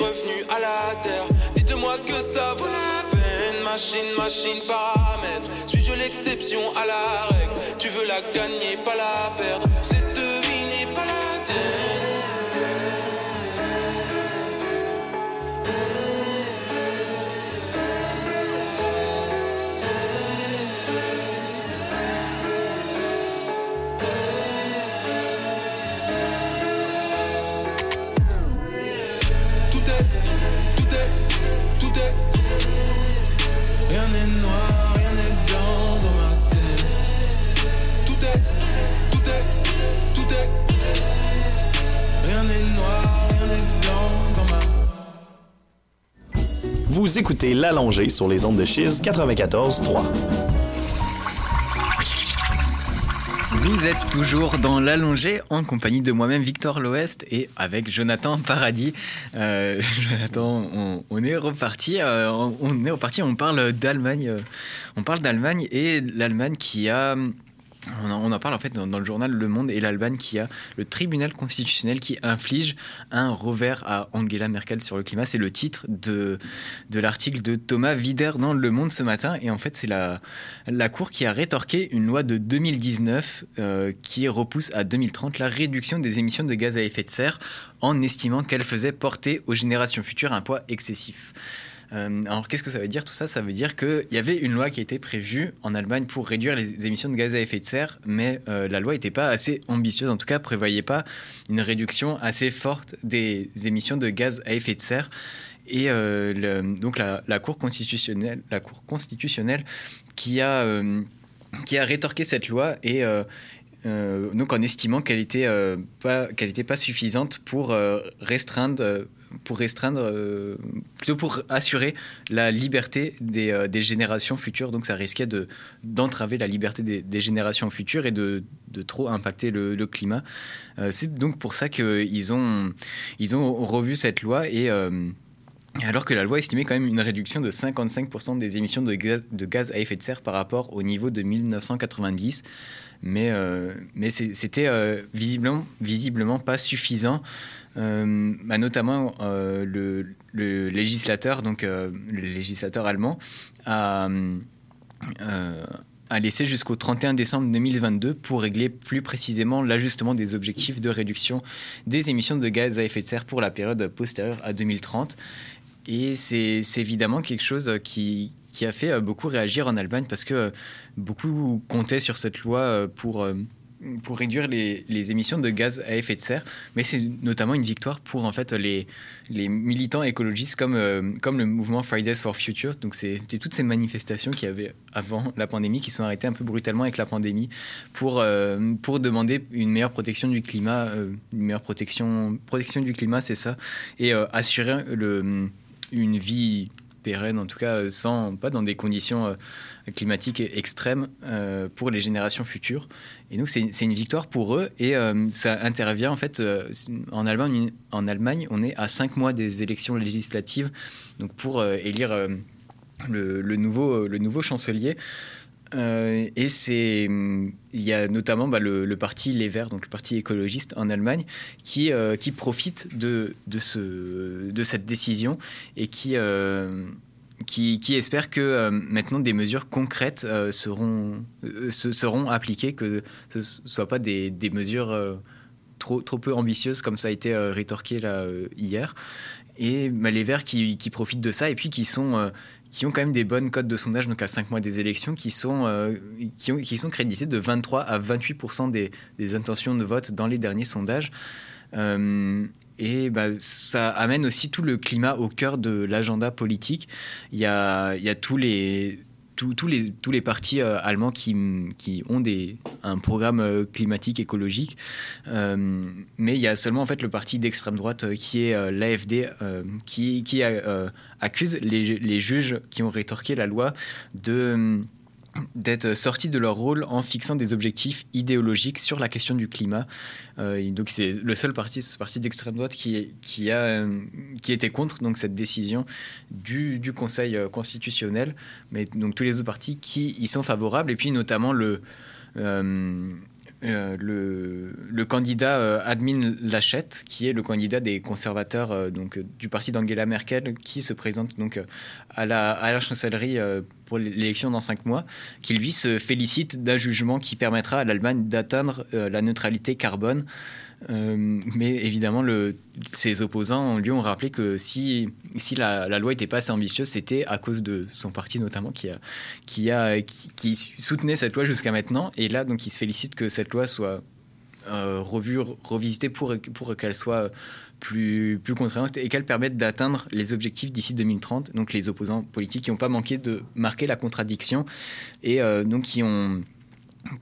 N: Revenus à la terre, dites-moi que ça vaut la peine. Machine, machine, paramètre. Suis-je l'exception à la règle? Tu veux la gagner, pas la perdre.
G: Écoutez l'allongée sur les ondes de Chiz 94.3.
H: Vous êtes toujours dans l'allongée en compagnie de moi-même Victor L'Ouest et avec Jonathan Paradis. Euh, Jonathan, on, est reparti. euh, on, on est reparti. On parle d'Allemagne. euh, on parle d'Allemagne et l'Allemagne qui a. On en, en parle en fait dans, le journal Le Monde et l'Allemagne qui a le tribunal constitutionnel qui inflige un revers à Angela Merkel sur le climat. C'est le titre de, de l'article de Thomas Wider dans Le Monde ce matin. Et en fait, c'est la, la Cour qui a rétorqué une loi de 2019 euh, qui repousse à 2030 la réduction des émissions de gaz à effet de serre en estimant qu'elle faisait porter aux générations futures un poids excessif. Euh, alors qu'est-ce que ça veut dire tout ça? Ça veut dire qu'il y avait une loi qui été prévue en Allemagne pour réduire les émissions de gaz à effet de serre, mais euh, la loi n'était pas assez ambitieuse, en tout cas prévoyait pas une réduction assez forte des émissions de gaz à effet de serre. Et euh, donc la, Cour constitutionnelle, la Cour constitutionnelle qui a qui a rétorqué cette loi et donc en estimant qu'elle était euh, pas était pas suffisante pour restreindre pour restreindre euh, plutôt pour assurer la liberté des, euh, des générations futures. Donc ça risquait de d'entraver la liberté des, générations futures et de, de trop impacter le, climat. Euh, c'est donc pour ça qu'ils ont ils ont revu cette loi et alors que la loi estimait quand même une réduction de 55% des émissions de gaz à effet de serre par rapport au niveau de 1990, mais, euh, c'était euh, visiblement, pas suffisant. Euh, bah, notamment le, législateur, donc le législateur allemand, a, laissé jusqu'au 31 décembre 2022 pour régler plus précisément l'ajustement des objectifs de réduction des émissions de gaz à effet de serre pour la période postérieure à 2030. Et c'est évidemment quelque chose qui, qui a fait euh, beaucoup réagir en Allemagne parce que euh, beaucoup comptaient sur cette loi euh, pour, pour réduire les, émissions de gaz à effet de serre. Mais c'est notamment une victoire pour en fait les, les militants écologistes comme, comme le mouvement Fridays for Future. Donc c'était toutes ces manifestations qu'il y avait avant la pandémie qui sont arrêtées un peu brutalement avec la pandémie pour, pour demander une meilleure protection du climat. une meilleure protection, protection du climat, c'est ça. Et assurer une vie en tout cas euh, sans, pas dans des conditions euh, climatiques extrêmes euh, pour les générations futures. Et donc c'est une victoire pour eux et ça intervient en fait en Allemagne. En Allemagne, on est à cinq mois des élections législatives, donc pour élire le nouveau, le nouveau chancelier. Euh, et c'est, il y a notamment bah, le, parti Les Verts, donc le parti écologiste en Allemagne, qui, euh, qui profite de, de, ce, de cette décision et qui, euh, qui, espère que maintenant des mesures concrètes seront, se- seront appliquées, que ce ne soient pas des, des mesures trop, trop peu ambitieuses comme ça a été rétorqué là, hier. Et bah, les Verts qui, profitent de ça et puis qui sont qui ont quand même des bonnes cotes de sondage, donc à 5 mois des élections, qui sont, euh, qui, ont- qui sont crédités de 23 à 28 des, des intentions de vote dans les derniers sondages. Euh, et bah, ça amène aussi tout le climat au cœur de l'agenda politique. Il y a, il y a tous les les, tous les partis euh, allemands qui, qui ont des, un programme euh, climatique écologique. Euh, mais il y a seulement en fait le parti d'extrême droite qui est l'AFD qui, qui accuse les, les juges qui ont rétorqué la loi de d'être sortis de leur rôle en fixant des objectifs idéologiques sur la question du climat. Euh, donc c'est le seul parti, ce parti d'extrême droite qui, a, euh, qui était contre donc, cette décision du, du Conseil euh, constitutionnel, mais donc tous les autres partis qui y sont favorables, et puis notamment le... euh, le, candidat euh, Admin Lachette, qui est le candidat des conservateurs euh, donc, du parti d'Angela Merkel, qui se présente donc à la, à la chancellerie pour l'élection dans cinq mois, qui lui se félicite d'un jugement qui permettra à l'Allemagne d'atteindre la neutralité carbone. Euh, mais évidemment, le, ses opposants lui ont rappelé que si, si la, loi n'était pas assez ambitieuse, c'était à cause de son parti notamment qui, a, qui, a, qui, soutenait cette loi jusqu'à maintenant. Et là, donc, il se félicite que cette loi soit euh, revue, revisitée pour, pour qu'elle soit plus, plus contraignante et qu'elle permette d'atteindre les objectifs d'ici 2030. Donc les opposants politiques qui n'ont pas manqué de marquer la contradiction et euh, donc qui ont,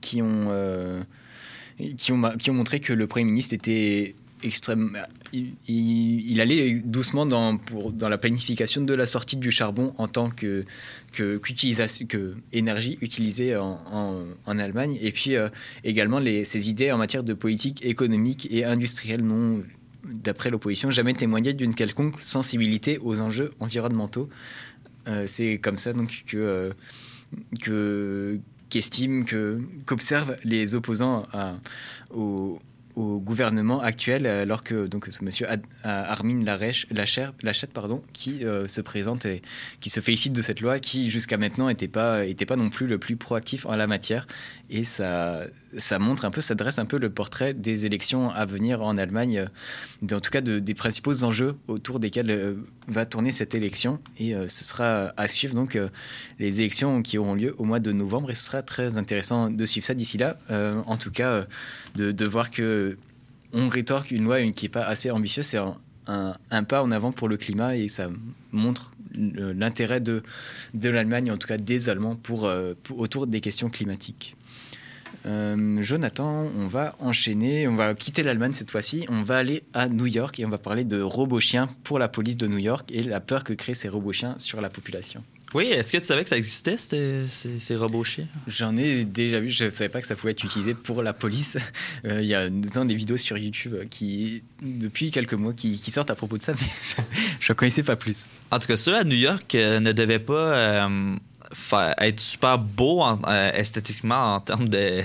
H: qui ont, qui ont, montré que le Premier ministre était extrême. Il, allait doucement dans, la planification de la sortie du charbon en tant que, que, qu'utilisation- que énergie utilisée en, Allemagne. Et puis euh, également les, ses idées en matière de politique économique et industrielle n'ont, d'après l'opposition, jamais témoigné d'une quelconque sensibilité aux enjeux environnementaux. Euh, c'est comme ça donc que, euh, que qu'estiment que qu'observent les opposants au, au gouvernement actuel, alors que donc ce monsieur Ad- Armin Larèche- Lacher- Lachette, pardon, qui euh, se présente et qui se félicite de cette loi, qui jusqu'à maintenant n'était pas était pas non plus le plus proactif en la matière, et ça ça montre un peu, ça dresse un peu le portrait des élections à venir en Allemagne, euh, en tout cas de- des principaux enjeux autour desquels euh, va tourner cette élection, et euh, ce sera à suivre donc les élections qui auront lieu au mois de novembre, et ce sera très intéressant de suivre ça d'ici là, en tout cas de, voir que on rétorque une loi qui n'est pas assez ambitieuse, c'est un, pas en avant pour le climat et ça montre l'intérêt de, l'Allemagne, en tout cas des Allemands, pour- autour des questions climatiques. Euh, Jonathan, on va enchaîner, on va quitter l'Allemagne cette fois-ci, on va aller à New York et on va parler de robots chiens pour la police de New York et la peur que créent ces robots chiens sur la population.
I: Oui, est-ce que tu savais que ça existait, ces, ces- ces robots chiens?
H: J'en ai déjà vu, je ne savais pas que ça pouvait être utilisé pour la police. Euh, Il y a notamment des vidéos sur YouTube qui, depuis quelques mois, qui, qui sortent à propos de ça, mais je ne connaissais pas plus.
I: En tout cas, ceux à New York euh, ne devaient pas être super beaux en- euh, esthétiquement en termes de,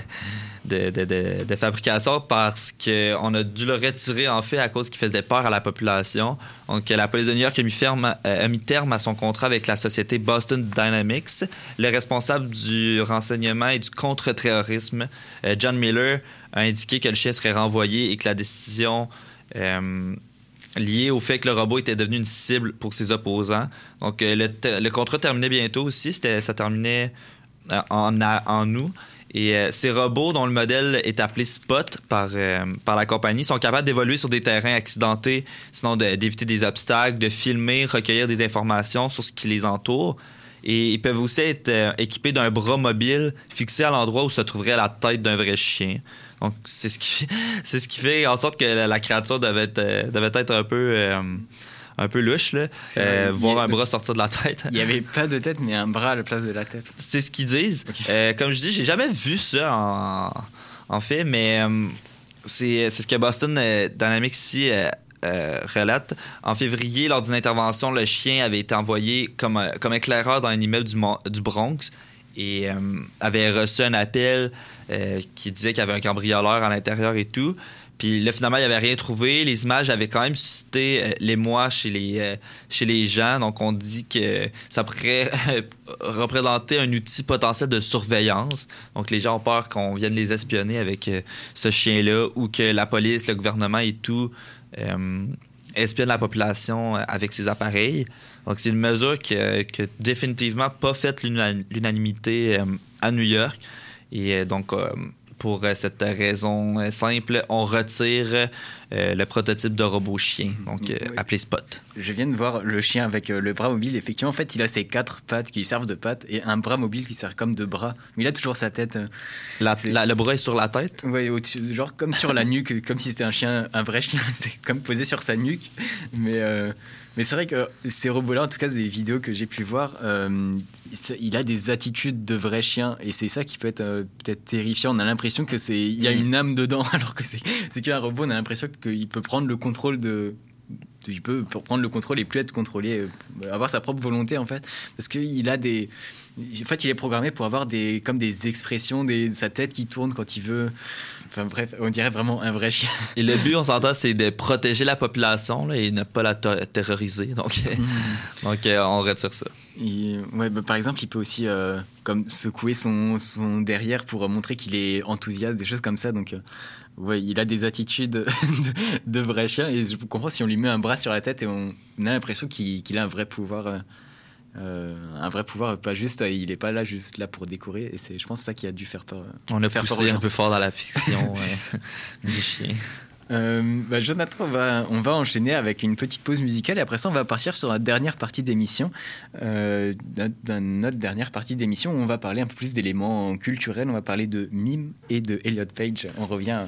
I: fabrication parce qu'on a dû le retirer en fait à cause qu'il faisait peur à la population. Donc, la police de New York a mis, euh, terme à son contrat avec la société Boston Dynamics. Le responsable du renseignement et du contre-terrorisme, euh, John Miller, a indiqué que le chien serait renvoyé et que la décision liée au fait que le robot était devenu une cible pour ses opposants. Donc, euh, le, le contrat terminait bientôt aussi. Ça terminait euh, en, en août. Et euh, ces robots, dont le modèle est appelé Spot par, par la compagnie, sont capables d'évoluer sur des terrains accidentés, sinon d'éviter des obstacles, de filmer, recueillir des informations sur ce qui les entoure. Et ils peuvent aussi être équipés d'un bras mobile fixé à l'endroit où se trouverait la tête d'un vrai chien. Donc, c'est ce qui, c'est ce qui fait en sorte que la, la créature devait être, euh, devait être un peu, euh, un peu louche, là. Euh, voir un bras sortir de la tête.
H: Il n'y avait pas de tête, mais un bras à la place de la tête.
I: C'est ce qu'ils disent. Euh, comme je dis, j'ai jamais vu ça en, en fait, mais euh, c'est ce que Boston Dynamics ici relate. En février, lors d'une intervention, le chien avait été envoyé comme, comme éclaireur dans un immeuble du, du Bronx et avait reçu un appel euh, qui disait qu'il y avait un cambrioleur à l'intérieur et tout. Puis là, finalement, il n'y avait rien trouvé. Les images avaient quand même suscité euh, l'émoi chez les, euh, chez les gens. Donc, on dit que ça pourrait représenter un outil potentiel de surveillance. Donc, les gens ont peur qu'on vienne les espionner avec ce chien-là ou que la police, le gouvernement et tout espionnent la population avec ces appareils. Donc, c'est une mesure qui n'a définitivement pas fait l'una- l'unanimité à New York. Et euh, donc, euh, pour euh, cette raison simple, on retire euh, le prototype de robot chien, donc euh, appelé Spot.
H: Je viens de voir le chien avec euh, le bras mobile. Effectivement, en fait, il a ses quatre pattes qui lui servent de pattes et un bras mobile qui sert comme de bras. Mais il a toujours sa tête.
I: La- la- le bras est sur la tête?
H: Oui, genre comme sur la nuque, comme si c'était un chien, un vrai chien. C'est comme posé sur sa nuque. Mais, mais c'est vrai que ces robots-là, en tout cas, des vidéos que j'ai pu voir, euh, il a des attitudes de vrai chien. Et c'est ça qui peut être euh, peut-être terrifiant. On a l'impression que c'est, il y a une âme dedans, alors que c'est, qu'un robot. On a l'impression qu'il peut prendre le contrôle de, il peut prendre le contrôle et plus être contrôlé, euh, avoir sa propre volonté en fait, parce qu'il a des, en fait, il est programmé pour avoir des, comme des expressions, des, sa tête qui tourne quand il veut. Enfin bref, on dirait vraiment un vrai chien.
I: Et le but, on s'entend, c'est de protéger la population là, et ne pas la terroriser. Donc, donc euh, on retire ça.
H: Ouais, bah, par exemple, il peut aussi euh, comme secouer son, son derrière pour euh, montrer qu'il est enthousiaste, des choses comme ça. Donc, euh, ouais, il a des attitudes de, de vrai chien. Et je comprends si on lui met un bras sur la tête et on, a l'impression qu'il qu'il a un vrai pouvoir. Euh, un vrai pouvoir, pas juste, il est pas là juste là pour décorer. Et c'est, je pense, ça qui a dû faire peur.
I: On a
H: faire
I: poussé un peu fort dans la fiction du chien.
H: Euh, bah, Jonathan, on va, on va enchaîner avec une petite pause musicale et après ça, on va partir sur la dernière partie d'émission. Euh, notre dernière partie d'émission, on va parler un peu plus d'éléments culturels. On va parler de mime et de Elliot Page. On revient,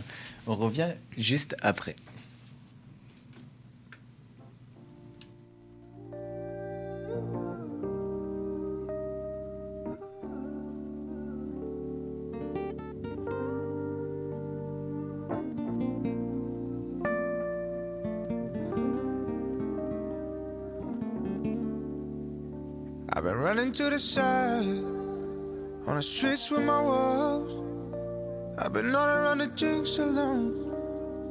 H: on revient juste après.
O: Running to the side on the streets with my walls. I've been all around the jinx alone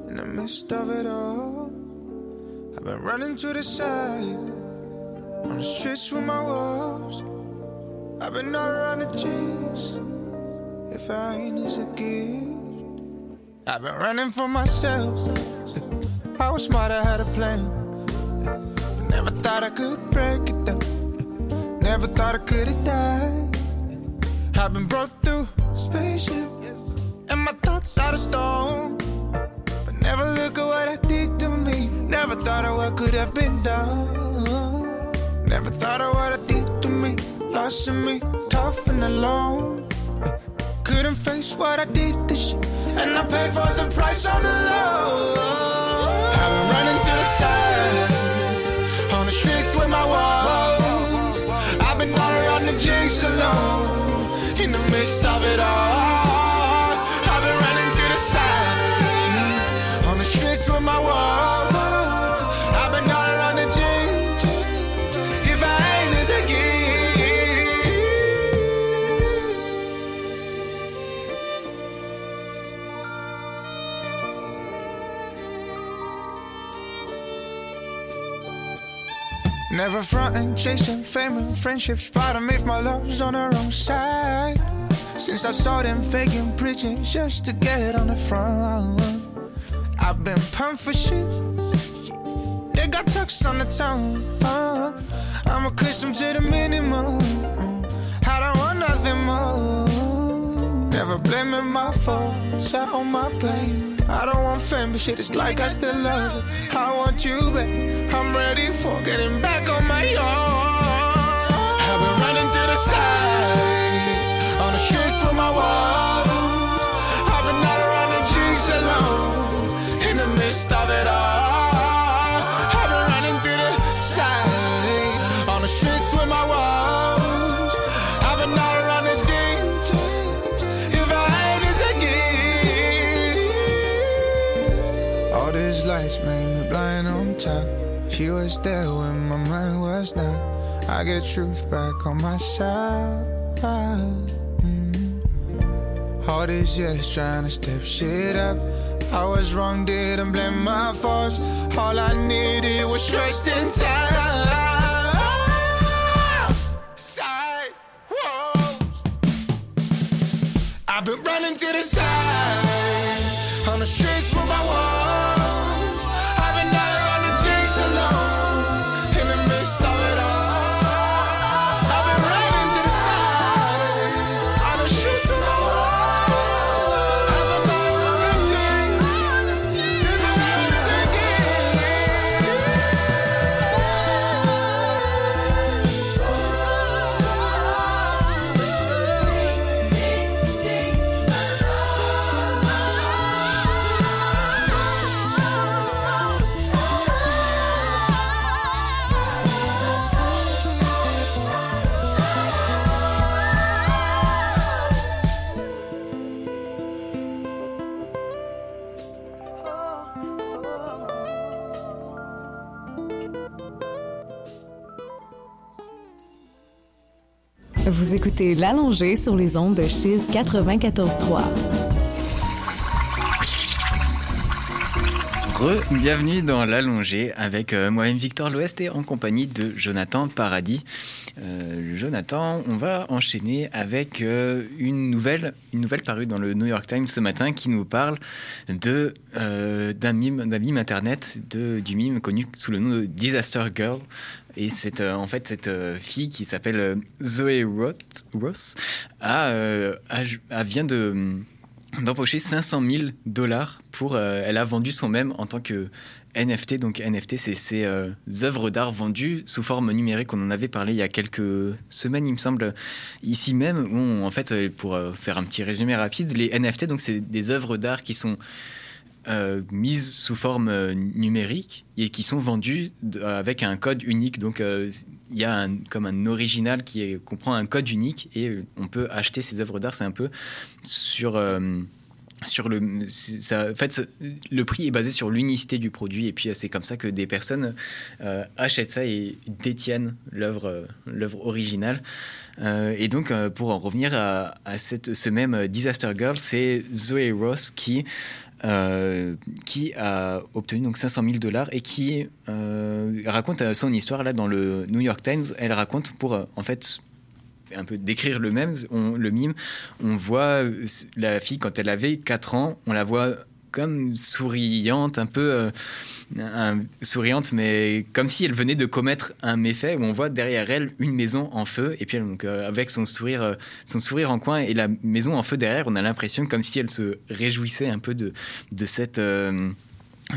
O: in the midst of it all. I've been running to the side on the streets with my walls. I've been all around the jinx. If I ain't is a gift, I've been running for myself. I was smart, I had a plan. Never thought I could break it down. Never thought I could have died. I've been brought through spaceship, and my thoughts out of stone. But never look at what I did to me. Never thought of what could have been done. Never thought of what I did to me. Lost in me, tough and alone. Couldn't face what I did to shit, and I paid for the price on the low. I've been running to the side on the streets with my walls. Alone in the midst of it all. Never frontin', chasing fame and friendship. Spotting me if my love's on the wrong side. Since I saw them faking, preaching just to get on the front. I've been pumped for shit. They got tucks on the tongue. Uh, I'm accustomed to the minimum. I don't want nothing more. Never blaming my faults, I own my pain. I don't want fame, but shit, it's like I still love it. I want you back. I'm ready for getting back on my own. I've been running to the side on the streets She was there when my mind was not. I get truth back on my side. Mm. All these years trying to step shit up. I was wrong, didn't blame my faults. All I needed was trust and time. Side walls. I've been running to the side on the streets
J: écoutez L'Allongée sur les ondes de Chiz 94.3.
H: Re, bienvenue dans l'allongée avec euh, moi-même Victor l'Ouest et en compagnie de Jonathan Paradis. Euh, Jonathan, on va enchaîner avec euh, une nouvelle, une nouvelle parue dans le New York Times ce matin qui nous parle de d'un mime, mime internet, de, du mime connu sous le nom de Disaster Girl. Et c'est euh, en fait cette euh, fille qui s'appelle euh, Zoé Ross a, a- vient de d'empocher 500 000 dollars pour. elle a vendu son même en tant que NFT. Donc NFT, c'est ces œuvres d'art vendues sous forme numérique. On en avait parlé il y a quelques semaines, il me semble, ici même. Où en fait, pour faire un petit résumé rapide, les NFT, donc c'est des œuvres d'art qui sont euh, mises sous forme euh, numérique et qui sont vendues de- avec un code unique. Donc euh, il y a un- comme un original qui comprend un code unique et euh, on peut acheter ces œuvres d'art. C'est un peu sur euh, sur le en fait le prix est basé sur l'unicité du produit et puis c'est comme ça que des personnes euh, achètent ça et détiennent l'œuvre euh, l'œuvre originale Euh, et donc euh, pour en revenir à, à cette, ce même Disaster Girl c'est Zoe Ross qui euh, qui a obtenu donc 500 000 dollars et qui euh, raconte euh, son histoire là dans le New York Times. Elle raconte pour en fait un peu décrire le même, le mime. On voit la fille quand elle avait 4 ans, on la voit comme souriante, un peu euh, souriante, mais comme si elle venait de commettre un méfait. Où on voit derrière elle une maison en feu, et puis donc euh, avec son sourire, euh, son sourire en coin et la maison en feu derrière, on a l'impression comme si elle se réjouissait un peu de cette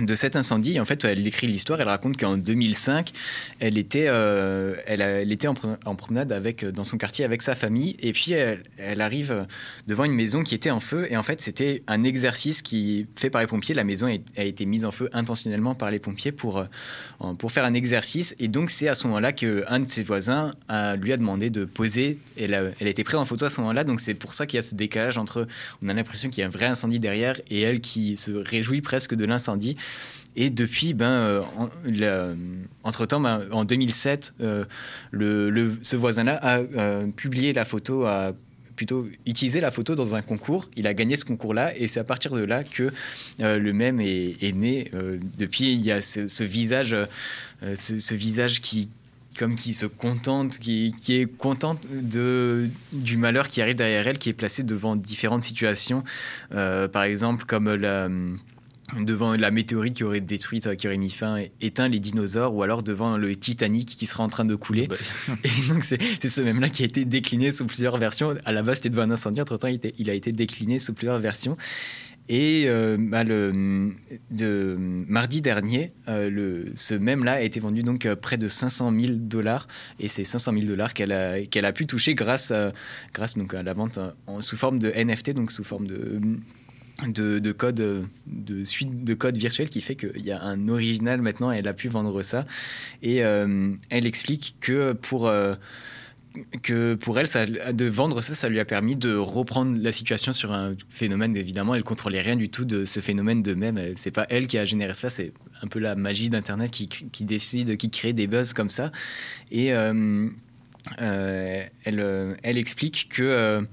H: de cet incendie. En fait, elle décrit l'histoire. Elle raconte qu'en 2005, elle était, euh, elle, était en, pro- en promenade avec, euh, dans son quartier avec sa famille. Et puis, elle, arrive devant une maison qui était en feu. Et en fait, c'était un exercice qui fait par les pompiers. La maison a, été mise en feu intentionnellement par les pompiers pour, euh, pour faire un exercice. Et donc, c'est à ce moment-là qu'un de ses voisins lui a demandé de poser. Elle a, elle a été prise en photo à ce moment-là. Donc, c'est pour ça qu'il y a ce décalage entre. On a l'impression qu'il y a un vrai incendie derrière et elle qui se réjouit presque de l'incendie. Et depuis, ben, euh, entre-temps, ben, en 2007, euh, le, le- ce voisin-là a euh, publié la photo, a plutôt utilisé la photo dans un concours. Il a gagné ce concours-là et c'est à partir de là que euh, le même est, né. Depuis, il y a ce, visage, ce, visage qui comme qui se contente, qui, qui est contente de, du malheur qui arrive derrière elle, qui est placée devant différentes situations. Par exemple, comme la, devant la météorite qui aurait détruit, qui aurait mis fin, éteint les dinosaures, ou alors devant le Titanic qui serait en train de couler. Et donc c'est ce même-là qui a été décliné sous plusieurs versions. À la base, c'était devant un incendie, entre-temps, il, a été décliné sous plusieurs versions. Et euh, bah, le, de, mardi dernier, euh, le, ce même-là a été vendu donc euh, près de 500 000 dollars. Et c'est 500 000 dollars qu'elle a, pu toucher grâce, à, grâce donc à la vente euh, en- sous forme de NFT, donc sous forme de, de, de code, euh, de suite de code virtuel qui fait qu'il y a un original maintenant. Elle a pu vendre ça. Et euh, elle explique que pour euh, que pour elle, de vendre ça, ça lui a permis de reprendre la situation sur un phénomène. Évidemment, elle contrôlait rien du tout de ce phénomène de même. C'est pas elle qui a généré ça, c'est un peu la magie d'Internet qui, qui décide, qui crée des buzz comme ça. Et elle, elle explique que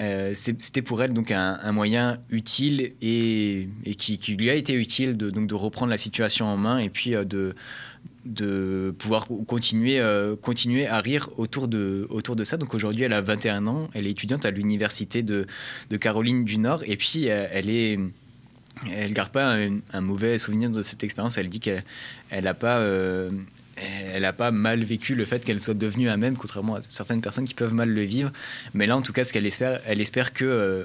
H: euh, c'était pour elle donc un, moyen utile et, qui, lui a été utile de, donc de reprendre la situation en main et puis euh, de pouvoir continuer, euh, continuer à rire autour de, autour de ça. Donc aujourd'hui, elle a 21 ans, elle est étudiante à l'université de, Caroline du Nord, et puis elle garde pas un, mauvais souvenir de cette expérience. Elle dit qu'elle elle a pas, elle a pas mal vécu le fait qu'elle soit devenue un même, contrairement à certaines personnes qui peuvent mal le vivre. Mais là, en tout cas, ce qu'elle espère, elle espère que euh,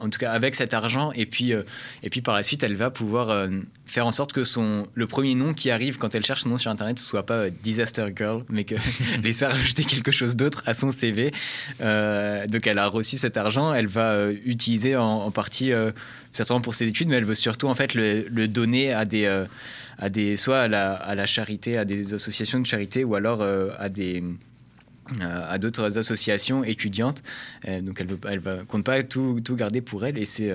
H: en tout cas avec cet argent et puis euh, et puis par la suite elle va pouvoir euh, faire en sorte que son le premier nom qui arrive quand elle cherche son nom sur internet ce soit pas Disaster Girl mais que elle espère rajouter quelque chose d'autre à son CV donc elle a reçu cet argent elle va utiliser en, en partie certainement pour ses études mais elle veut surtout en fait le, le donner à des à des soit à la, à la charité à des associations de charité ou alors euh, à des euh, à d'autres associations étudiantes. Euh, donc elle, veut, pas- elle va, compte pas tout, tout garder pour elle. Et c'est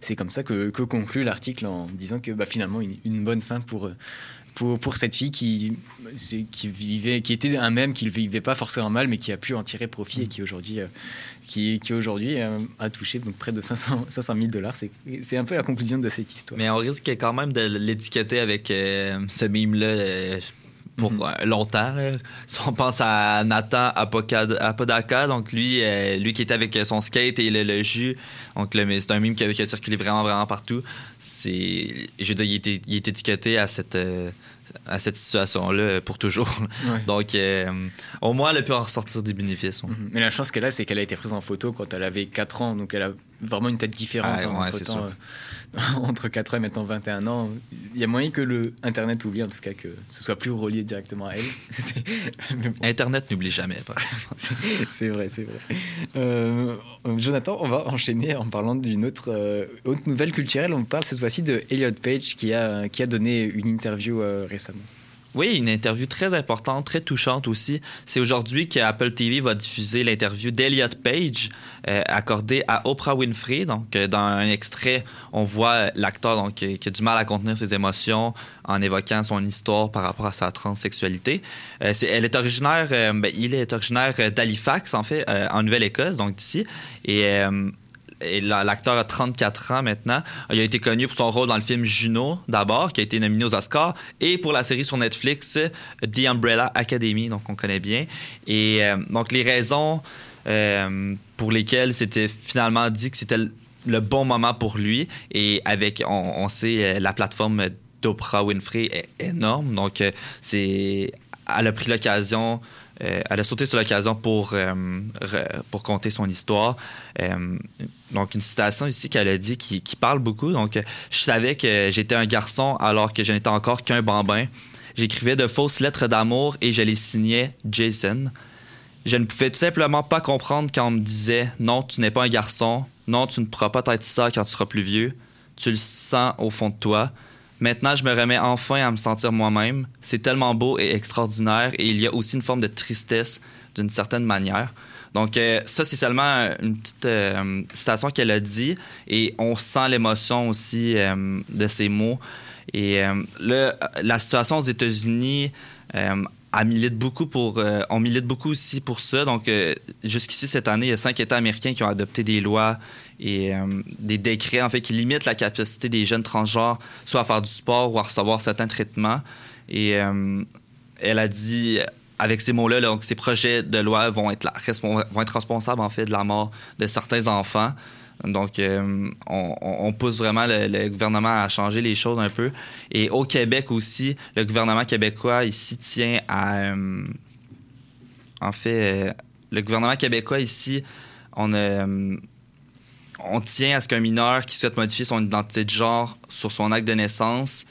H: c'est comme ça que, que conclut l'article en disant que bah, finalement une, une bonne fin pour, pour, pour cette fille qui, c'est- qui, vivait, qui était un même, qui ne vivait pas forcément mal, mais qui a pu en tirer profit et qui aujourd'hui qui, qui aujourd'hui euh, a touché donc près de 500, 500 000 dollars. C'est un peu la conclusion de cette histoire.
I: Mais on risque quand même de l'étiqueter avec euh, ce mime-là euh, pour
H: Mhm.
I: euh, longtemps. Si on pense à Nathan Apodaca, donc lui, euh, lui qui était avec son skate et le, le jus, donc c'est un mime qui a, qui a circulé vraiment, vraiment partout. Je veux dire, il était, il est étiqueté à cette, euh, à cette situation-là pour toujours.
H: Ouais.
I: Donc, euh, au moins, elle a pu en ressortir des bénéfices. ouais.
H: Mais la chance qu'elle a, c'est qu'elle a été prise en photo quand elle avait 4 ans, donc elle a vraiment une tête différente
I: Ah,
H: hein,
I: ouais,
H: entre, temps, euh, entre 4 ans et maintenant 21 ans. Il y a moyen que le Internet oublie, en tout cas, que ce soit plus relié directement à elle. Bon,
I: Internet n'oublie jamais.
H: c'est- vrai, c'est vrai. Euh, Jonathan, on va enchaîner en parlant d'une autre, euh, autre nouvelle culturelle. On parle cette fois-ci de Elliot Page qui a, qui a donné une interview euh, récemment.
I: Oui, une interview très importante, très touchante aussi. C'est aujourd'hui que Apple TV va diffuser l'interview d'Eliot Page euh, accordée à Oprah Winfrey. Donc, euh, dans un extrait, on voit l'acteur donc qui qui a du mal à contenir ses émotions en évoquant son histoire par rapport à sa transsexualité. Euh, elle est originaire, euh, ben, il est originaire euh, d'Halifax en fait, euh, en Nouvelle-Écosse, donc d'ici. Et euh, l'acteur a 34 ans maintenant. Il a été connu pour son rôle dans le film Juno, d'abord, qui a été nominé aux Oscars, et pour la série sur Netflix, The Umbrella Academy, donc on connaît bien. Et euh, donc les raisons euh, pour lesquelles c'était finalement dit que c'était le- bon moment pour lui, et avec, on, sait, euh, la plateforme d'Oprah Winfrey est énorme, donc c'est... Elle a pris l'occasion euh, elle a sauté sur l'occasion pour, euh, pour conter son histoire. Euh, donc, une citation ici qu'elle a dit qui, qui parle beaucoup. Donc, je savais que j'étais un garçon alors que je n'étais encore qu'un bambin. J'écrivais de fausses lettres d'amour et je les signais Jason. Je ne pouvais tout simplement pas comprendre quand on me disait non, tu n'es pas un garçon, non, tu ne pourras pas être ça quand tu seras plus vieux. Tu le sens au fond de toi. Maintenant, je me remets enfin à me sentir moi-même. C'est tellement beau et extraordinaire et il y a aussi une forme de tristesse d'une certaine manière. Donc, euh, ça, c'est seulement une petite euh, citation qu'elle a dit et on sent l'émotion aussi euh, de ces mots. Et la situation aux États-Unis, elle milite beaucoup pour, on milite beaucoup aussi pour ça. Donc, jusqu'ici, cette année, il y a cinq États américains qui ont adopté des lois et euh, des décrets, en fait, qui limitent la capacité des jeunes transgenres soit à faire du sport ou à recevoir certains traitements. Et euh, elle a dit, avec ces mots-là, là, donc ces projets de loi vont être, la- vont être responsables, en fait, de la mort de certains enfants. Donc, euh, on, pousse vraiment le, gouvernement à changer les choses un peu. Et au Québec aussi, le gouvernement québécois ici tient à... en fait, le gouvernement québécois ici, on, euh, on tient à ce qu'un mineur qui souhaite modifier son identité de genre sur son acte de naissance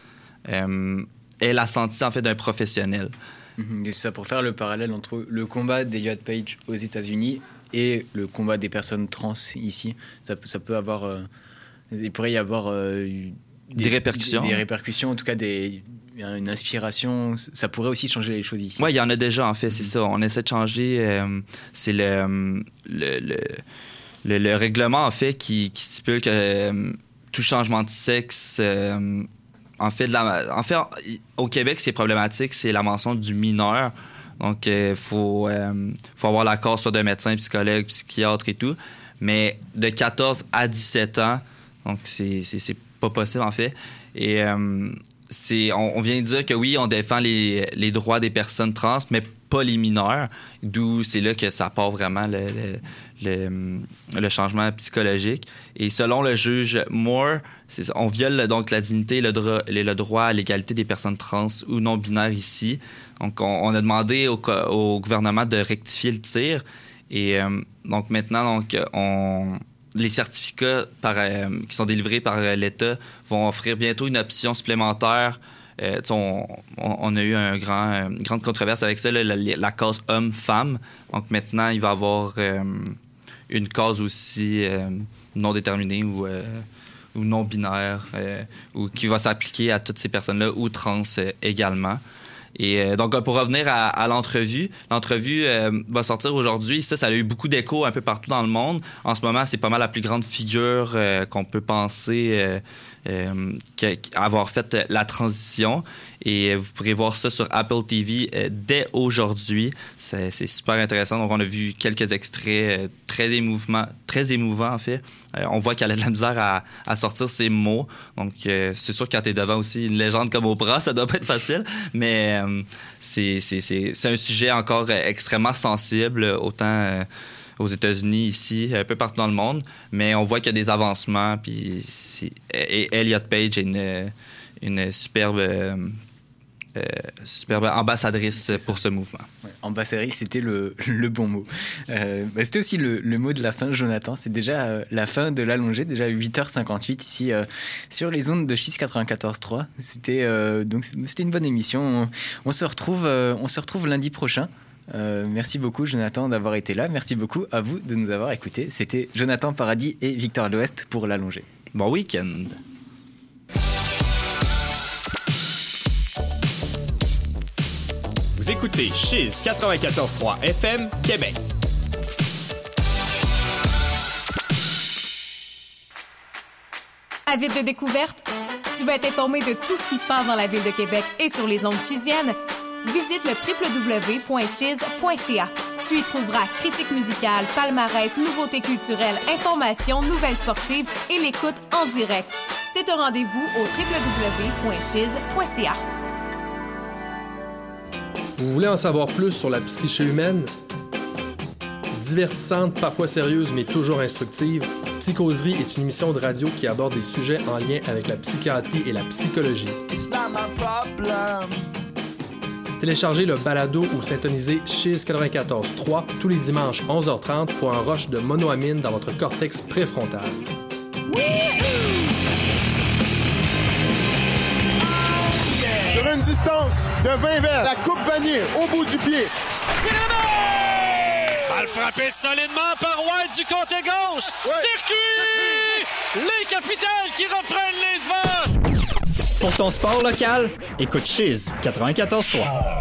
I: euh, ait l'assenti en fait d'un professionnel.
H: Mhm, C'est ça pour faire le parallèle entre le combat d'Eliot Page aux États-Unis et le combat des personnes trans ici. Ça, peut- ça peut avoir. euh, il pourrait y avoir. euh,
I: Des répercussions.
H: Des, des répercussions, en tout cas des, une inspiration. Ça pourrait aussi changer les choses ici.
I: Oui, il y en a déjà, en fait, c'est ça. On essaie de changer. euh, c'est le, le, le, le- le règlement, en fait, qui, stipule que euh, tout changement de sexe. euh, en fait, de la- en fait, au Québec, ce qui est problématique, c'est la mention du mineur. Donc, il faut, euh, faut avoir l'accord soit d'un médecin, psychologue, psychiatre et tout. Mais de 14 à 17 ans, donc c'est c'est- c'est pas possible en fait. Et c'est on, on vient de dire que oui, on défend les, les droits des personnes trans, mais pas les mineurs. D'où c'est là que ça part vraiment le, le- le changement psychologique. Et selon le juge Moore, on viole donc la dignité et le, dro- le droit à l'égalité des personnes trans ou non binaires ici. Donc on, a demandé au, gouvernement de rectifier le tir. Et euh, donc maintenant, donc, on, les certificats euh, qui sont délivrés par euh, l'État vont offrir bientôt une option supplémentaire. Euh, on, a eu euh, une grande controverse avec ça, la, cause homme-femme. Donc maintenant, il va y avoir euh, une cause aussi euh, non déterminée ou, euh, non binaire, euh, ou qui va s'appliquer à toutes ces personnes-là ou trans également. Et donc, pour revenir à, l'entrevue, l'entrevue va sortir aujourd'hui. Ça, ça a eu beaucoup d'écho un peu partout dans le monde. En ce moment, c'est pas mal la plus grande figure qu'on peut penser avoir fait la transition. Et vous pourrez voir ça sur Apple TV euh, dès aujourd'hui. C'est super intéressant. Donc, on a vu quelques extraits euh, très émouvants, très émouvants en fait. Euh, on voit qu'elle a de la misère à, à sortir ses mots. Donc, c'est sûr quand tu es devant aussi une légende comme Oprah, ça doit pas être facile. Mais c'est c'est- c'est- un sujet encore extrêmement sensible, autant aux États-Unis, ici, un peu partout dans le monde. Mais on voit qu'il y a des avancements. Puis, et Elliot Page est une, une superbe. Euh, superbe ambassadrice pour ce mouvement.
H: Ouais, ambassadrice, c'était le, le bon mot. Euh, bah, c'était aussi le, le mot de la fin, Jonathan. C'est déjà euh, la fin de l'allongée, déjà 8h58 ici euh, sur les ondes de 6 94.3. C'était donc c'était une bonne émission. On, on se retrouve, on se retrouve lundi prochain. Merci beaucoup Jonathan d'avoir été là. Merci beaucoup à vous de nous avoir écoutés. C'était Jonathan Paradis et Victor L'Ouest pour l'allongée.
I: Bon week-end.
L: Vous écoutez Chiz 94.3 FM, Québec.
J: Avide de découverte? Tu veux être informé de tout ce qui se passe dans la ville de Québec et sur les ondes chisiennes? Visite le www.chiz.ca. Tu y trouveras critiques musicales, palmarès, nouveautés culturelles, informations, nouvelles sportives et l'écoute en direct. C'est un rendez-vous au www.chiz.ca.
P: Vous voulez en savoir plus sur la psyché humaine? Divertissante, parfois sérieuse, mais toujours instructive, Psychoserie est une émission de radio qui aborde des sujets en lien avec la psychiatrie et la psychologie. Téléchargez le balado ou syntonisez Chiz 94.3 tous les dimanches 11h30 pour un rush de monoamine dans votre cortex préfrontal.
Q: Distance de 20 verres, la coupe vanille au bout du pied.
R: Balle frappée solidement par White du côté gauche. Circuit! Les capitales qui reprennent les devants.
L: Pour ton sport local, écoute Chiz 94.3.